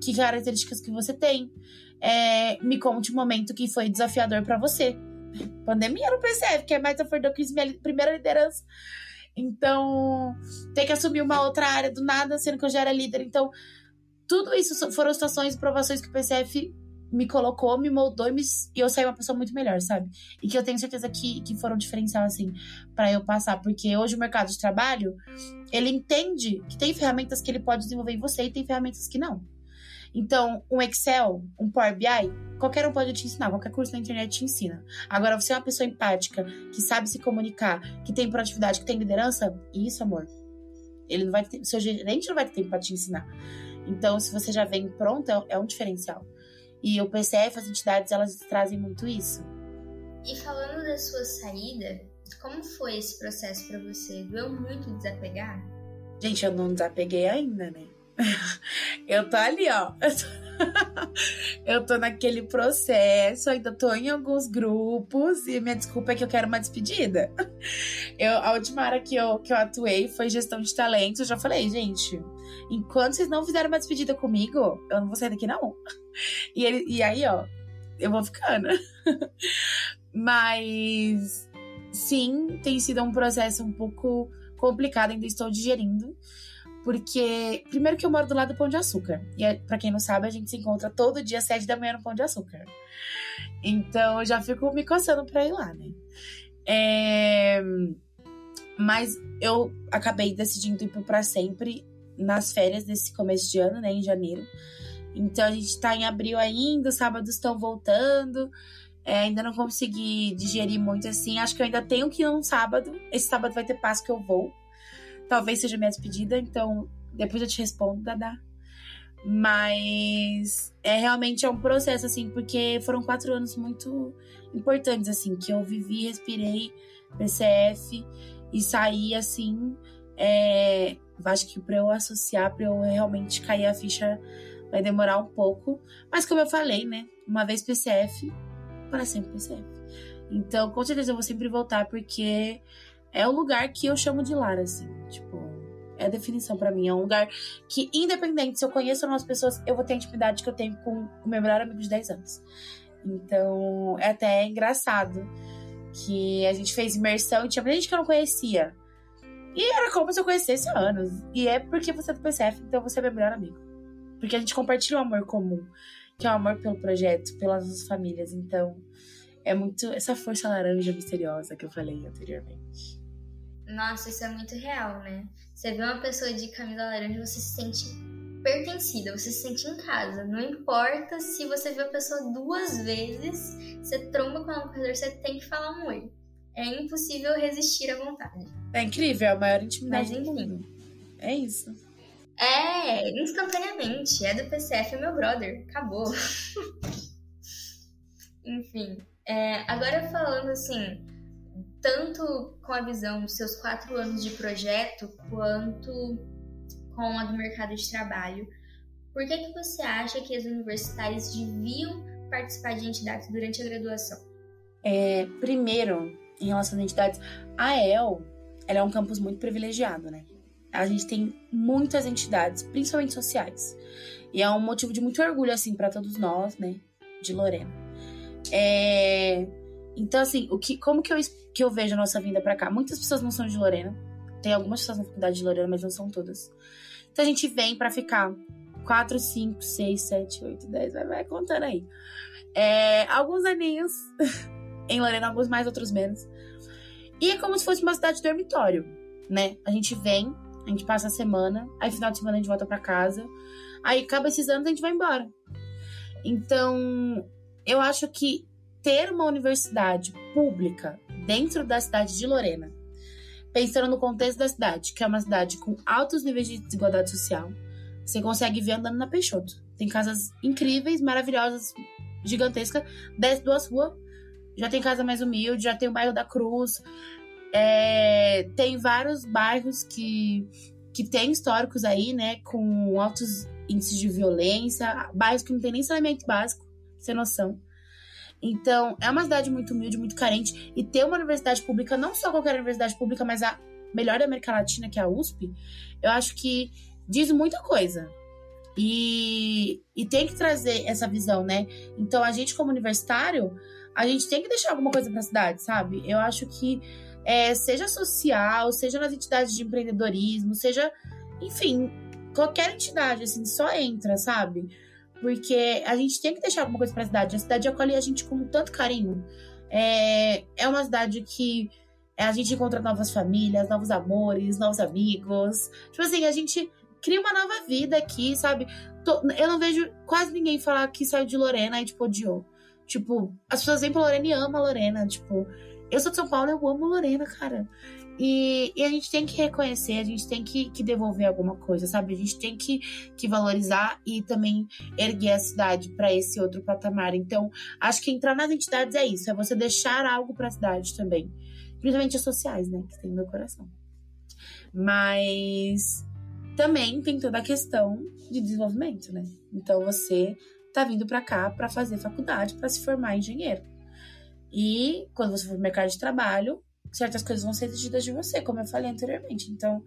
que características que você tem. É, me conte um momento que foi desafiador para você. Pandemia no PCF, que é mais desafiador que minha primeira liderança. Então, ter que assumir uma outra área do nada, sendo que eu já era líder. Então, tudo isso foram situações e provações que o PCF me colocou, me moldou e, me, e, eu saí uma pessoa muito melhor, sabe? E que eu tenho certeza que, que foram diferencial, assim, para eu passar. Porque hoje o mercado de trabalho, ele entende que tem ferramentas que ele pode desenvolver em você e tem ferramentas que não. Então, um Excel, um Power BI, qualquer um pode te ensinar, qualquer curso na internet te ensina. Agora, você é uma pessoa empática, que sabe se comunicar, que tem proatividade, que tem liderança, isso, amor, ele não vai ter, seu gerente não vai ter tempo para te ensinar. Então, se você já vem pronto, é, é um diferencial. E o PCF, as entidades, elas trazem muito isso. E falando da sua saída, como foi esse processo para você? Doeu muito desapegar? Gente, eu não desapeguei ainda, né? eu tô ali, ó. Eu tô naquele processo, ainda tô em alguns grupos e minha desculpa é que eu quero uma despedida. Eu, a última área que eu, que eu atuei foi gestão de talentos. Eu já falei, gente, enquanto vocês não fizerem uma despedida comigo, eu não vou sair daqui, não. E, ele, e aí, ó, eu vou ficando. Mas sim, tem sido um processo um pouco complicado, ainda estou digerindo Porque, primeiro que eu moro do lado do Pão de Açúcar. E é, para quem não sabe, a gente se encontra todo dia sete da manhã no Pão de Açúcar. Então eu já fico me coçando pra ir lá, né? É... Mas eu acabei decidindo ir pro pra sempre nas férias desse começo de ano, né? Em janeiro. Então a gente tá em abril ainda, os sábados estão voltando. É, ainda não consegui digerir muito assim. Acho que eu ainda tenho que ir um sábado. Esse sábado vai ter passo que eu vou. Talvez seja minha despedida, então depois eu te respondo, Dada. Mas é realmente é um processo, assim, porque foram quatro anos muito importantes, assim, que eu vivi, respirei PCF e saí, assim. É, acho que para eu associar, para eu realmente cair a ficha, vai demorar um pouco. Mas como eu falei, né? Uma vez PCF, para sempre PCF. Então, com certeza eu vou sempre voltar, porque é o lugar que eu chamo de lar, assim. Tipo, é a definição para mim. É um lugar que, independente se eu conheço ou não as pessoas, eu vou ter a intimidade que eu tenho com o meu melhor amigo de 10 anos. Então, é até engraçado que a gente fez imersão e tinha gente que eu não conhecia. E era como se eu conhecesse há anos. E é porque você é do PCF, então você é meu melhor amigo. Porque a gente compartilha um amor comum, que é o um amor pelo projeto, pelas nossas famílias. Então, é muito essa força laranja misteriosa que eu falei anteriormente. Nossa, isso é muito real, né? Você vê uma pessoa de camisa laranja, você se sente pertencida, você se sente em casa. Não importa se você vê a pessoa duas vezes, você tromba com ela no corredor, você tem que falar um oi. É impossível resistir à vontade. É incrível, é a maior intimidade Mas, mundo. É isso. É, instantaneamente. É do PCF, é meu brother. Acabou. Enfim. É, agora falando assim, tanto com a visão dos seus quatro anos de projeto, quanto com a do mercado de trabalho, por que, que você acha que as universitárias deviam participar de entidades durante a graduação? É, primeiro, em relação às entidades, a EL ela é um campus muito privilegiado, né? A gente tem muitas entidades, principalmente sociais. E é um motivo de muito orgulho, assim, para todos nós, né? De Lorena. É... Então, assim, o que, como que eu, que eu vejo a nossa vinda para cá? Muitas pessoas não são de Lorena. Tem algumas pessoas na faculdade de Lorena, mas não são todas. Então a gente vem para ficar 4, 5, 6, 7, 8, 10, vai, vai contando aí. É, alguns aninhos em Lorena, alguns mais, outros menos. E é como se fosse uma cidade dormitório, né? A gente vem, a gente passa a semana, aí final de semana a gente volta para casa, aí acaba esses anos a gente vai embora. Então, eu acho que ter uma universidade pública dentro da cidade de Lorena, pensando no contexto da cidade, que é uma cidade com altos níveis de desigualdade social, você consegue ver andando na Peixoto. Tem casas incríveis, maravilhosas, gigantescas, desce duas ruas, já tem casa mais humilde, já tem o bairro da Cruz, é, tem vários bairros que, que tem históricos aí, né, com altos índices de violência, bairros que não tem nem saneamento básico, sem noção. Então, é uma cidade muito humilde, muito carente. E ter uma universidade pública, não só qualquer universidade pública, mas a melhor da América Latina, que é a USP, eu acho que diz muita coisa. E, e tem que trazer essa visão, né? Então, a gente, como universitário, a gente tem que deixar alguma coisa para a cidade, sabe? Eu acho que, é, seja social, seja nas entidades de empreendedorismo, seja, enfim, qualquer entidade, assim, só entra, sabe? Porque a gente tem que deixar alguma coisa pra cidade. A cidade acolhe a gente com tanto carinho. É, é uma cidade que a gente encontra novas famílias, novos amores, novos amigos. Tipo assim, a gente cria uma nova vida aqui, sabe? Eu não vejo quase ninguém falar que saiu de Lorena e, tipo, odiou. Tipo, as pessoas vêm pra Lorena e amam a Lorena. Tipo, eu sou de São Paulo, eu amo Lorena, cara. E, e, a gente tem que reconhecer, a gente tem que, que, devolver alguma coisa, sabe? A gente tem que, que valorizar e também erguer a cidade para esse outro patamar. Então, acho que entrar nas entidades é isso, é você deixar algo para a cidade também. Principalmente as sociais, né? Que tem no meu coração. Mas também tem toda a questão de desenvolvimento, né? Então, você tá vindo para cá para fazer faculdade, para se formar engenheiro. E quando você for no mercado de trabalho, certas coisas vão ser exigidas de você, como eu falei anteriormente. Então,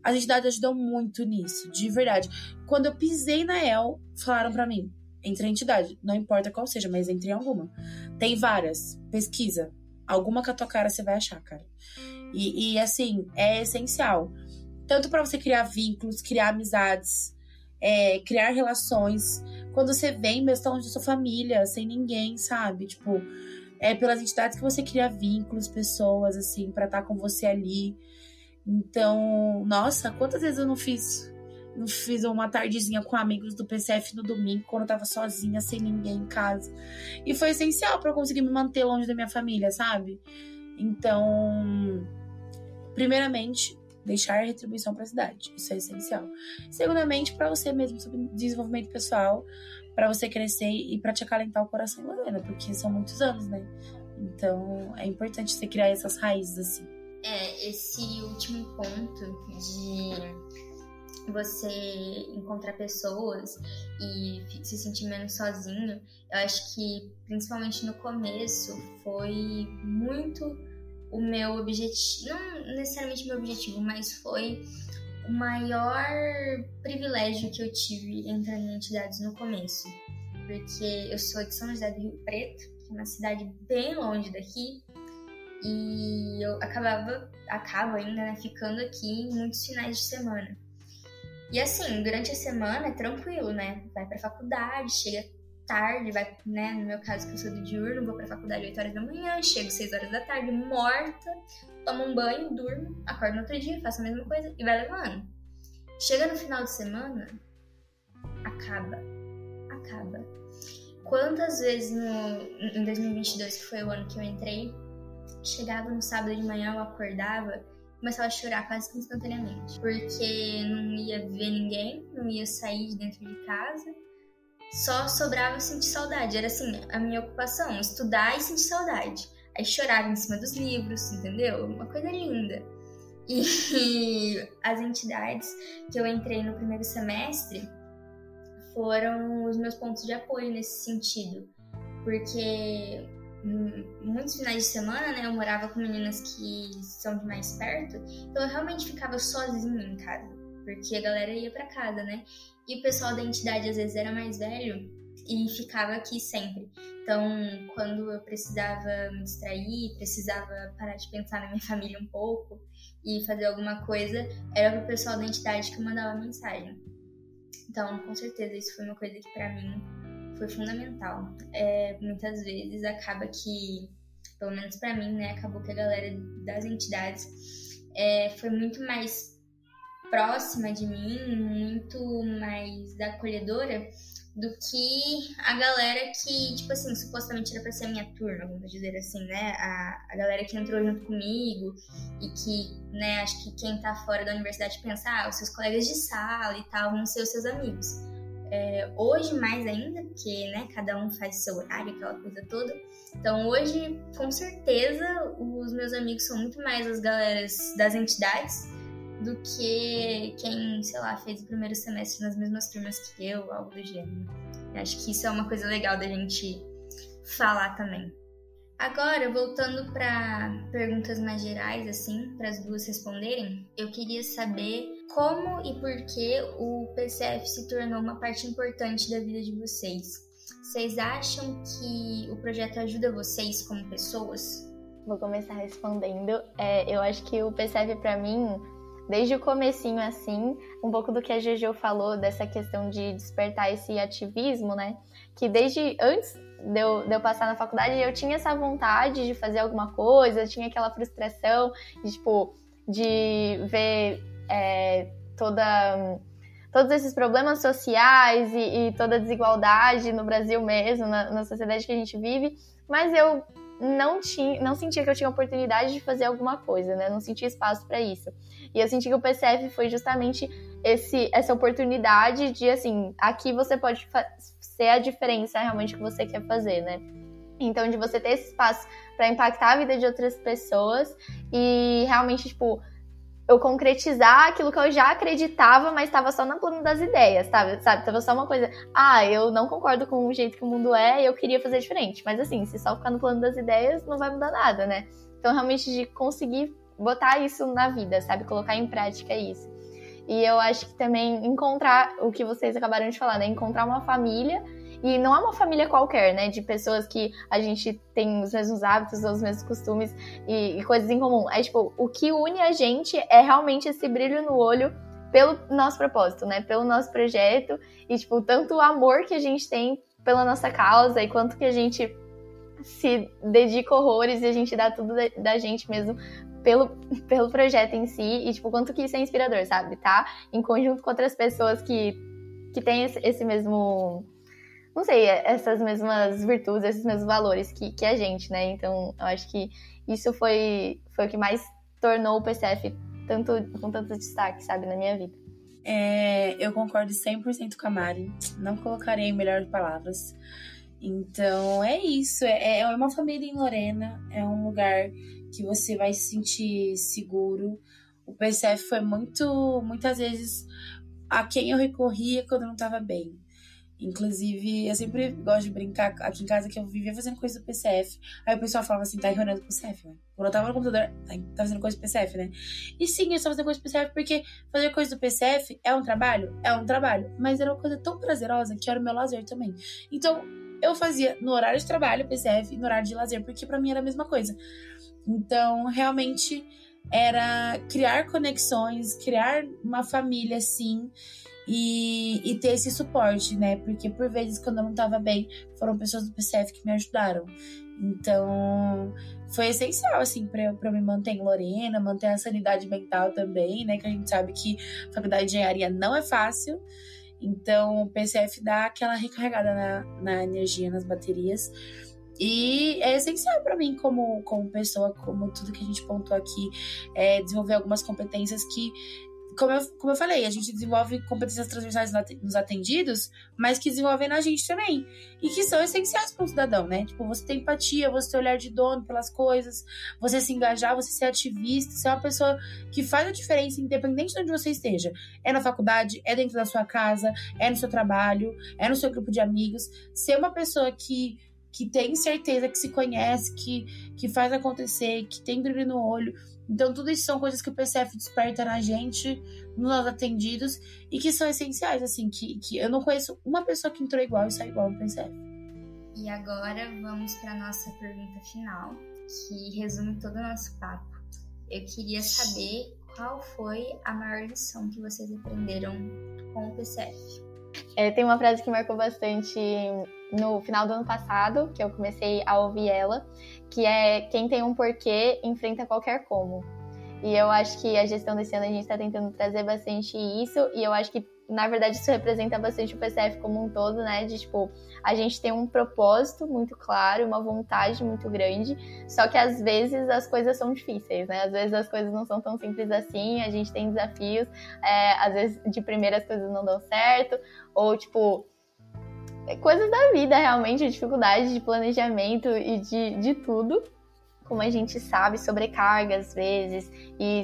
as entidades ajudam muito nisso, de verdade. Quando eu pisei na El, falaram para mim, entre a entidade, não importa qual seja, mas entre alguma. Tem várias, pesquisa. Alguma com a tua cara você vai achar, cara. E, e assim, é essencial. tanto para você criar vínculos, criar amizades, é, criar relações. Quando você vem, mesmo tá da sua família, sem ninguém, sabe? Tipo, é pelas entidades que você cria vínculos, pessoas, assim, para estar tá com você ali. Então, nossa, quantas vezes eu não fiz não fiz uma tardezinha com amigos do PCF no domingo, quando eu tava sozinha, sem ninguém em casa. E foi essencial para eu conseguir me manter longe da minha família, sabe? Então, primeiramente, deixar retribuição para a cidade. Isso é essencial. Segundamente, para você mesmo, sobre desenvolvimento pessoal, para você crescer e para te acalentar o coração, Lorena, porque são muitos anos, né? Então, é importante você criar essas raízes assim. É, esse último ponto de você encontrar pessoas e se sentir menos sozinho, eu acho que principalmente no começo foi muito o meu objetivo, não necessariamente meu objetivo, mas foi o maior privilégio que eu tive entrando em entidades no começo. Porque eu sou de São José do Rio Preto, que é uma cidade bem longe daqui, e eu acabava, acabo ainda, né, ficando aqui muitos finais de semana. E assim, durante a semana é tranquilo, né? Vai pra faculdade, chega tarde, vai, né? No meu caso, que eu sou do diurno, vou pra faculdade 8 horas da manhã, chego 6 horas da tarde, morta, tomo um banho, durmo, acordo no outro dia, faço a mesma coisa e vai levando. Chega no final de semana, acaba. Acaba. Quantas vezes no, em 2022, que foi o ano que eu entrei, chegava no sábado de manhã, eu acordava começava a chorar quase que instantaneamente. Porque não ia ver ninguém, não ia sair de dentro de casa só sobrava sentir saudade. Era assim, a minha ocupação, estudar e sentir saudade. Aí chorava em cima dos livros, entendeu? Uma coisa linda. E as entidades que eu entrei no primeiro semestre foram os meus pontos de apoio nesse sentido. Porque muitos finais de semana, né, eu morava com meninas que são de mais perto, então eu realmente ficava sozinha em casa, porque a galera ia para casa, né? E o pessoal da entidade às vezes era mais velho e ficava aqui sempre. Então, quando eu precisava me distrair, precisava parar de pensar na minha família um pouco e fazer alguma coisa, era pro pessoal da entidade que eu mandava mensagem. Então, com certeza, isso foi uma coisa que para mim foi fundamental. É, muitas vezes acaba que, pelo menos para mim, né, acabou que a galera das entidades é, foi muito mais próxima de mim, muito mais acolhedora do que a galera que, tipo assim, supostamente era pra ser a minha turma, vamos dizer assim, né? A, a galera que entrou junto comigo e que, né, acho que quem tá fora da universidade pensa, ah, os seus colegas de sala e tal vão ser os seus amigos. É, hoje mais ainda, porque, né, cada um faz seu horário, aquela coisa toda. Então hoje, com certeza, os meus amigos são muito mais as galeras das entidades do que quem, sei lá, fez o primeiro semestre nas mesmas turmas que eu, algo do gênero. Eu acho que isso é uma coisa legal da gente falar também. Agora, voltando para perguntas mais gerais, assim, para as duas responderem, eu queria saber como e por que o PCF se tornou uma parte importante da vida de vocês. Vocês acham que o projeto ajuda vocês como pessoas? Vou começar respondendo. É, eu acho que o PCF para mim desde o comecinho assim, um pouco do que a Jojo falou dessa questão de despertar esse ativismo, né? Que desde antes de eu, de eu passar na faculdade, eu tinha essa vontade de fazer alguma coisa, tinha aquela frustração de, tipo, de ver é, toda todos esses problemas sociais e, e, toda a desigualdade no Brasil mesmo, na, na, sociedade que a gente vive, mas eu não tinha, não sentia que eu tinha oportunidade de fazer alguma coisa, né? Não sentia espaço para isso. E eu senti que o PCF foi justamente esse, essa oportunidade de, assim, aqui você pode ser a diferença realmente que você quer fazer, né? Então, de você ter esse espaço para impactar a vida de outras pessoas e realmente, tipo, eu concretizar aquilo que eu já acreditava, mas estava só na plano das ideias, sabe? sabe? Tava só uma coisa, ah, eu não concordo com o jeito que o mundo é e eu queria fazer diferente. Mas assim, se só ficar no plano das ideias, não vai mudar nada, né? Então, realmente, de conseguir botar isso na vida, sabe? Colocar em prática isso. E eu acho que também encontrar o que vocês acabaram de falar, né? Encontrar uma família E não é uma família qualquer, né? De pessoas que a gente tem os mesmos hábitos, os mesmos costumes e, e coisas em comum. É tipo, o que une a gente é realmente esse brilho no olho pelo nosso propósito, né? Pelo nosso projeto e, tipo, tanto o amor que a gente tem pela nossa causa e quanto que a gente se dedica horrores e a gente dá tudo da, da gente mesmo pelo, pelo projeto em si e, tipo, quanto que isso é inspirador, sabe? Tá? Em conjunto com outras pessoas que, que têm esse, esse mesmo não sei, essas mesmas virtudes, esses mesmos valores que, que a gente, né? Então, eu acho que isso foi, foi o que mais tornou o PCF tanto, com tanto destaque, sabe, na minha vida. É, eu concordo 100% com a Mari. Não colocarei melhores palavras. Então, é isso. É, é uma família em Lorena. É um lugar que você vai se sentir seguro. O PCF foi muito, muitas vezes, a quem eu recorria quando eu não estava bem. Inclusive, eu sempre gosto de brincar aqui em casa que eu vivia fazendo coisa do PCF. Aí o pessoal falava assim, tá reunindo do PCF, né? Quando eu tava no computador, tá, tá fazendo coisa do PCF, né? E sim, eu estava fazendo coisa do PCF porque fazer coisa do PCF é um trabalho? É um trabalho. Mas era uma coisa tão prazerosa que era o meu lazer também. Então, eu fazia no horário de trabalho PCF e no horário de lazer, porque para mim era a mesma coisa. Então, realmente era criar conexões, criar uma família assim e, e ter esse suporte, né? Porque por vezes, quando eu não tava bem, foram pessoas do PCF que me ajudaram. Então, foi essencial, assim, pra, pra me manter em Lorena, manter a sanidade mental também, né? Que a gente sabe que a faculdade de engenharia não é fácil. Então, o PCF dá aquela recarregada na, na energia, nas baterias. E é essencial para mim, como, como pessoa, como tudo que a gente pontuou aqui, é desenvolver algumas competências que como eu, como eu falei, a gente desenvolve competências transversais nos atendidos, mas que desenvolvem na gente também. E que são essenciais para um cidadão, né? Tipo, você ter empatia, você ter olhar de dono pelas coisas, você se engajar, você ser ativista, ser uma pessoa que faz a diferença, independente de onde você esteja. É na faculdade, é dentro da sua casa, é no seu trabalho, é no seu grupo de amigos. Ser uma pessoa que que tem certeza que se conhece, que, que faz acontecer, que tem brilho no olho. Então, tudo isso são coisas que o PCF desperta na gente, nos atendidos, e que são essenciais, assim, que, que eu não conheço uma pessoa que entrou igual e saiu igual no PCF. E agora vamos para a nossa pergunta final, que resume todo o nosso papo. Eu queria saber qual foi a maior lição que vocês aprenderam com o PCF. É, tem uma frase que marcou bastante no final do ano passado, que eu comecei a ouvir ela, que é quem tem um porquê enfrenta qualquer como. E eu acho que a gestão desse ano a gente está tentando trazer bastante isso, e eu acho que, na verdade, isso representa bastante o PCF como um todo, né? De tipo, a gente tem um propósito muito claro, uma vontade muito grande, só que às vezes as coisas são difíceis, né? Às vezes as coisas não são tão simples assim, a gente tem desafios, é, às vezes de primeira as coisas não dão certo, ou tipo coisas da vida, realmente, dificuldade de planejamento e de, de tudo. Como a gente sabe, sobrecarga às vezes, e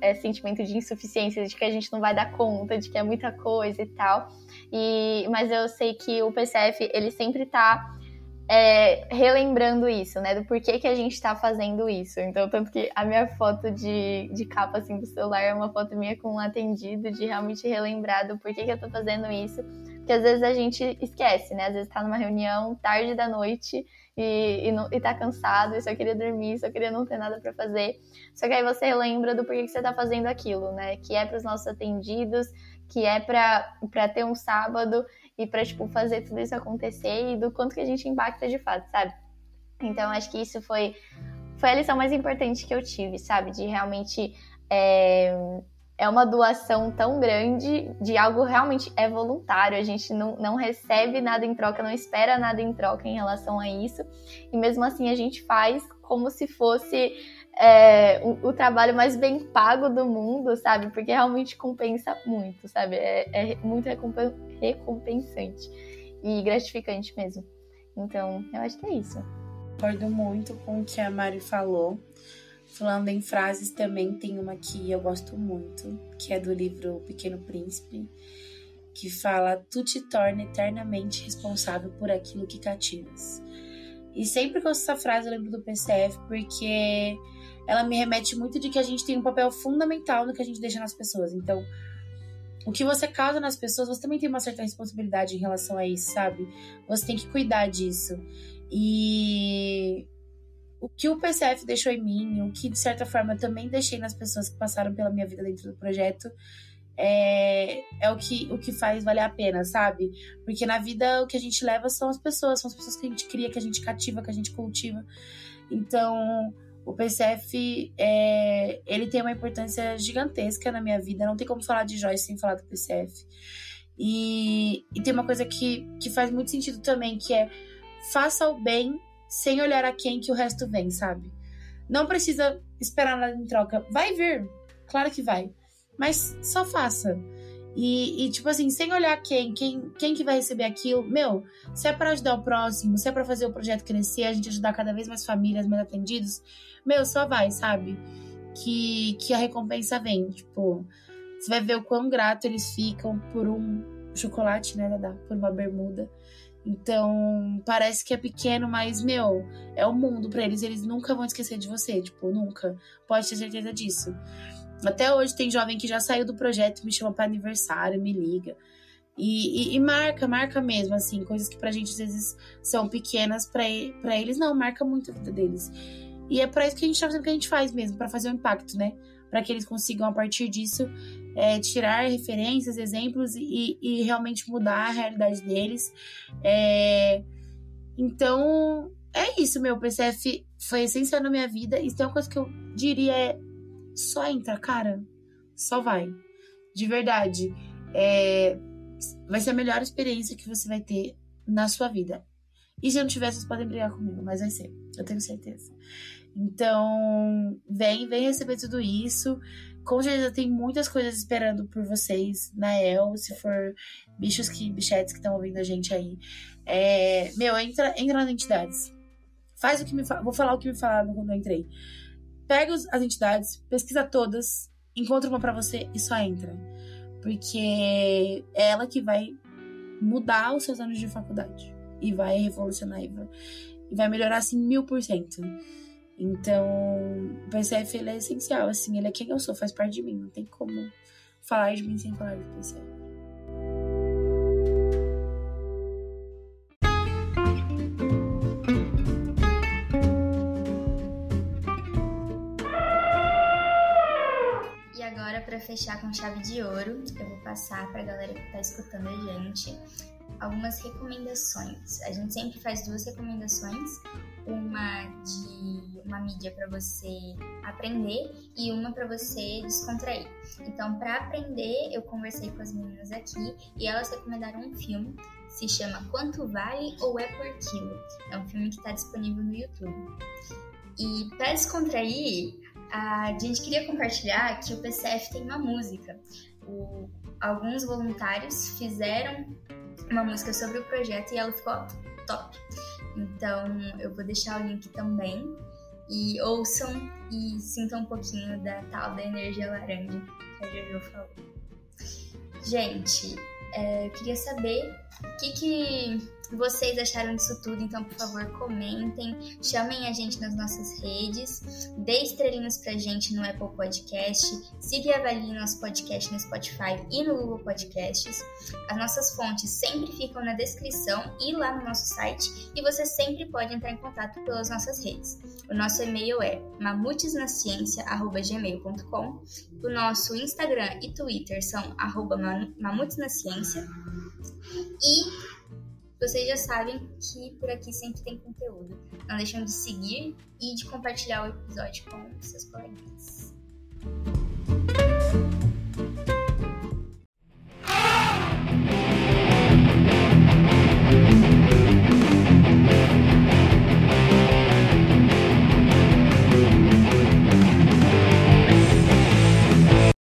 é, sentimento de insuficiência, de que a gente não vai dar conta, de que é muita coisa e tal. E, mas eu sei que o PCF, ele sempre tá é, relembrando isso, né? Do porquê que a gente tá fazendo isso. Então, tanto que a minha foto de, de capa, assim, do celular é uma foto minha com um atendido, de realmente relembrar do porquê que eu tô fazendo isso que às vezes a gente esquece, né? Às vezes tá numa reunião tarde da noite e, e, não, e tá cansado e só queria dormir, só queria não ter nada para fazer. Só que aí você lembra do porquê que você tá fazendo aquilo, né? Que é para os nossos atendidos, que é para ter um sábado e para tipo fazer tudo isso acontecer e do quanto que a gente impacta de fato, sabe? Então acho que isso foi foi a lição mais importante que eu tive, sabe? De realmente é, é uma doação tão grande de algo realmente é voluntário, a gente não, não recebe nada em troca, não espera nada em troca em relação a isso, e mesmo assim a gente faz como se fosse é, o, o, trabalho mais bem pago do mundo, sabe? Porque realmente compensa muito, sabe? É, é muito recompensante e gratificante mesmo. Então, eu acho que é isso. Concordo muito com o que a Mari falou. Falando em frases, também tem uma que eu gosto muito, que é do livro Pequeno Príncipe, que fala: Tu te torna eternamente responsável por aquilo que cativas. E sempre que eu ouço essa frase, eu lembro do PCF, porque ela me remete muito de que a gente tem um papel fundamental no que a gente deixa nas pessoas. Então, o que você causa nas pessoas, você também tem uma certa responsabilidade em relação a isso, sabe? Você tem que cuidar disso. E o que o PCF deixou em mim, o que de certa forma também deixei nas pessoas que passaram pela minha vida dentro do projeto, é, é o, que, o que faz valer a pena, sabe? Porque na vida o que a gente leva são as pessoas, são as pessoas que a gente cria, que a gente cativa, que a gente cultiva. Então, o PCF, é, ele tem uma importância gigantesca na minha vida. Não tem como falar de Joyce sem falar do PCF. E, e tem uma coisa que, que faz muito sentido também, que é faça o bem sem olhar a quem que o resto vem, sabe? Não precisa esperar nada em troca. Vai vir, claro que vai. Mas só faça. E, e, tipo assim, sem olhar quem, quem, quem que vai receber aquilo, meu, se é para ajudar o próximo, se é para fazer o projeto crescer, a gente ajudar cada vez mais famílias mais atendidos, meu, só vai, sabe? Que, que a recompensa vem. Tipo, você vai ver o quão grato eles ficam por um chocolate, né, Dada? Por uma bermuda. Então, parece que é pequeno, mas, meu, é o mundo para eles. Eles nunca vão esquecer de você, tipo, nunca. Pode ter certeza disso. Até hoje tem jovem que já saiu do projeto, me chama para aniversário, me liga. E, e, e, marca, marca mesmo, assim, coisas que pra gente às vezes são pequenas, pra, eles não, marca muito a vida deles. E é pra isso que a gente tá fazendo o que a gente faz mesmo, para fazer um impacto, né? Para que eles consigam, a partir disso, é, tirar referências, exemplos e, e, realmente mudar a realidade deles. É, então, é isso, meu. O PCF foi essencial na minha vida. E tem uma coisa que eu diria é: só entra, cara. Só vai. De verdade. É, vai ser a melhor experiência que você vai ter na sua vida. E se não tiver, vocês podem brigar comigo, mas vai ser, eu tenho certeza. Então, vem, vem receber tudo isso com certeza tem muitas coisas esperando por vocês na El, se for bichos que, bichetes que estão ouvindo a gente aí. É, meu, entra, entra nas entidades. Faz o que me Vou falar o que me falaram quando eu entrei. Pega as entidades, pesquisa todas, encontra uma para você e só entra. Porque é ela que vai mudar os seus anos de faculdade. E vai revolucionar e vai, e vai melhorar assim mil por cento. Então, o PCF ele é essencial, assim, ele é quem eu sou, faz parte de mim, não tem como falar de mim sem falar do PCF. Para fechar com chave de ouro, eu vou passar para a galera que está escutando a gente algumas recomendações. A gente sempre faz duas recomendações, uma de uma mídia para você aprender e uma para você descontrair. Então, para aprender, eu conversei com as meninas aqui e elas recomendaram um filme, se chama Quanto Vale ou É por Quilo. É um filme que está disponível no YouTube. E para descontrair, a gente queria compartilhar que o PCF tem uma música. O, alguns voluntários fizeram uma música sobre o projeto e ela ficou top. Então eu vou deixar o link também e ouçam e sintam um pouquinho da tal da energia laranja que a Jojo falou. Gente, é, eu queria saber o que, que vocês acharam disso tudo, então por favor comentem, chamem a gente nas nossas redes, dê estrelinhas pra gente no Apple Podcast, siga e avalie nosso podcast no Spotify e no Google Podcasts. As nossas fontes sempre ficam na descrição e lá no nosso site, e você sempre pode entrar em contato pelas nossas redes. O nosso e-mail é mamutesnaciencia.gmail.com o nosso Instagram e Twitter são arroba mamutesnaciencia e vocês já sabem que por aqui sempre tem conteúdo. Não deixem de seguir e de compartilhar o episódio com seus coleguinhas.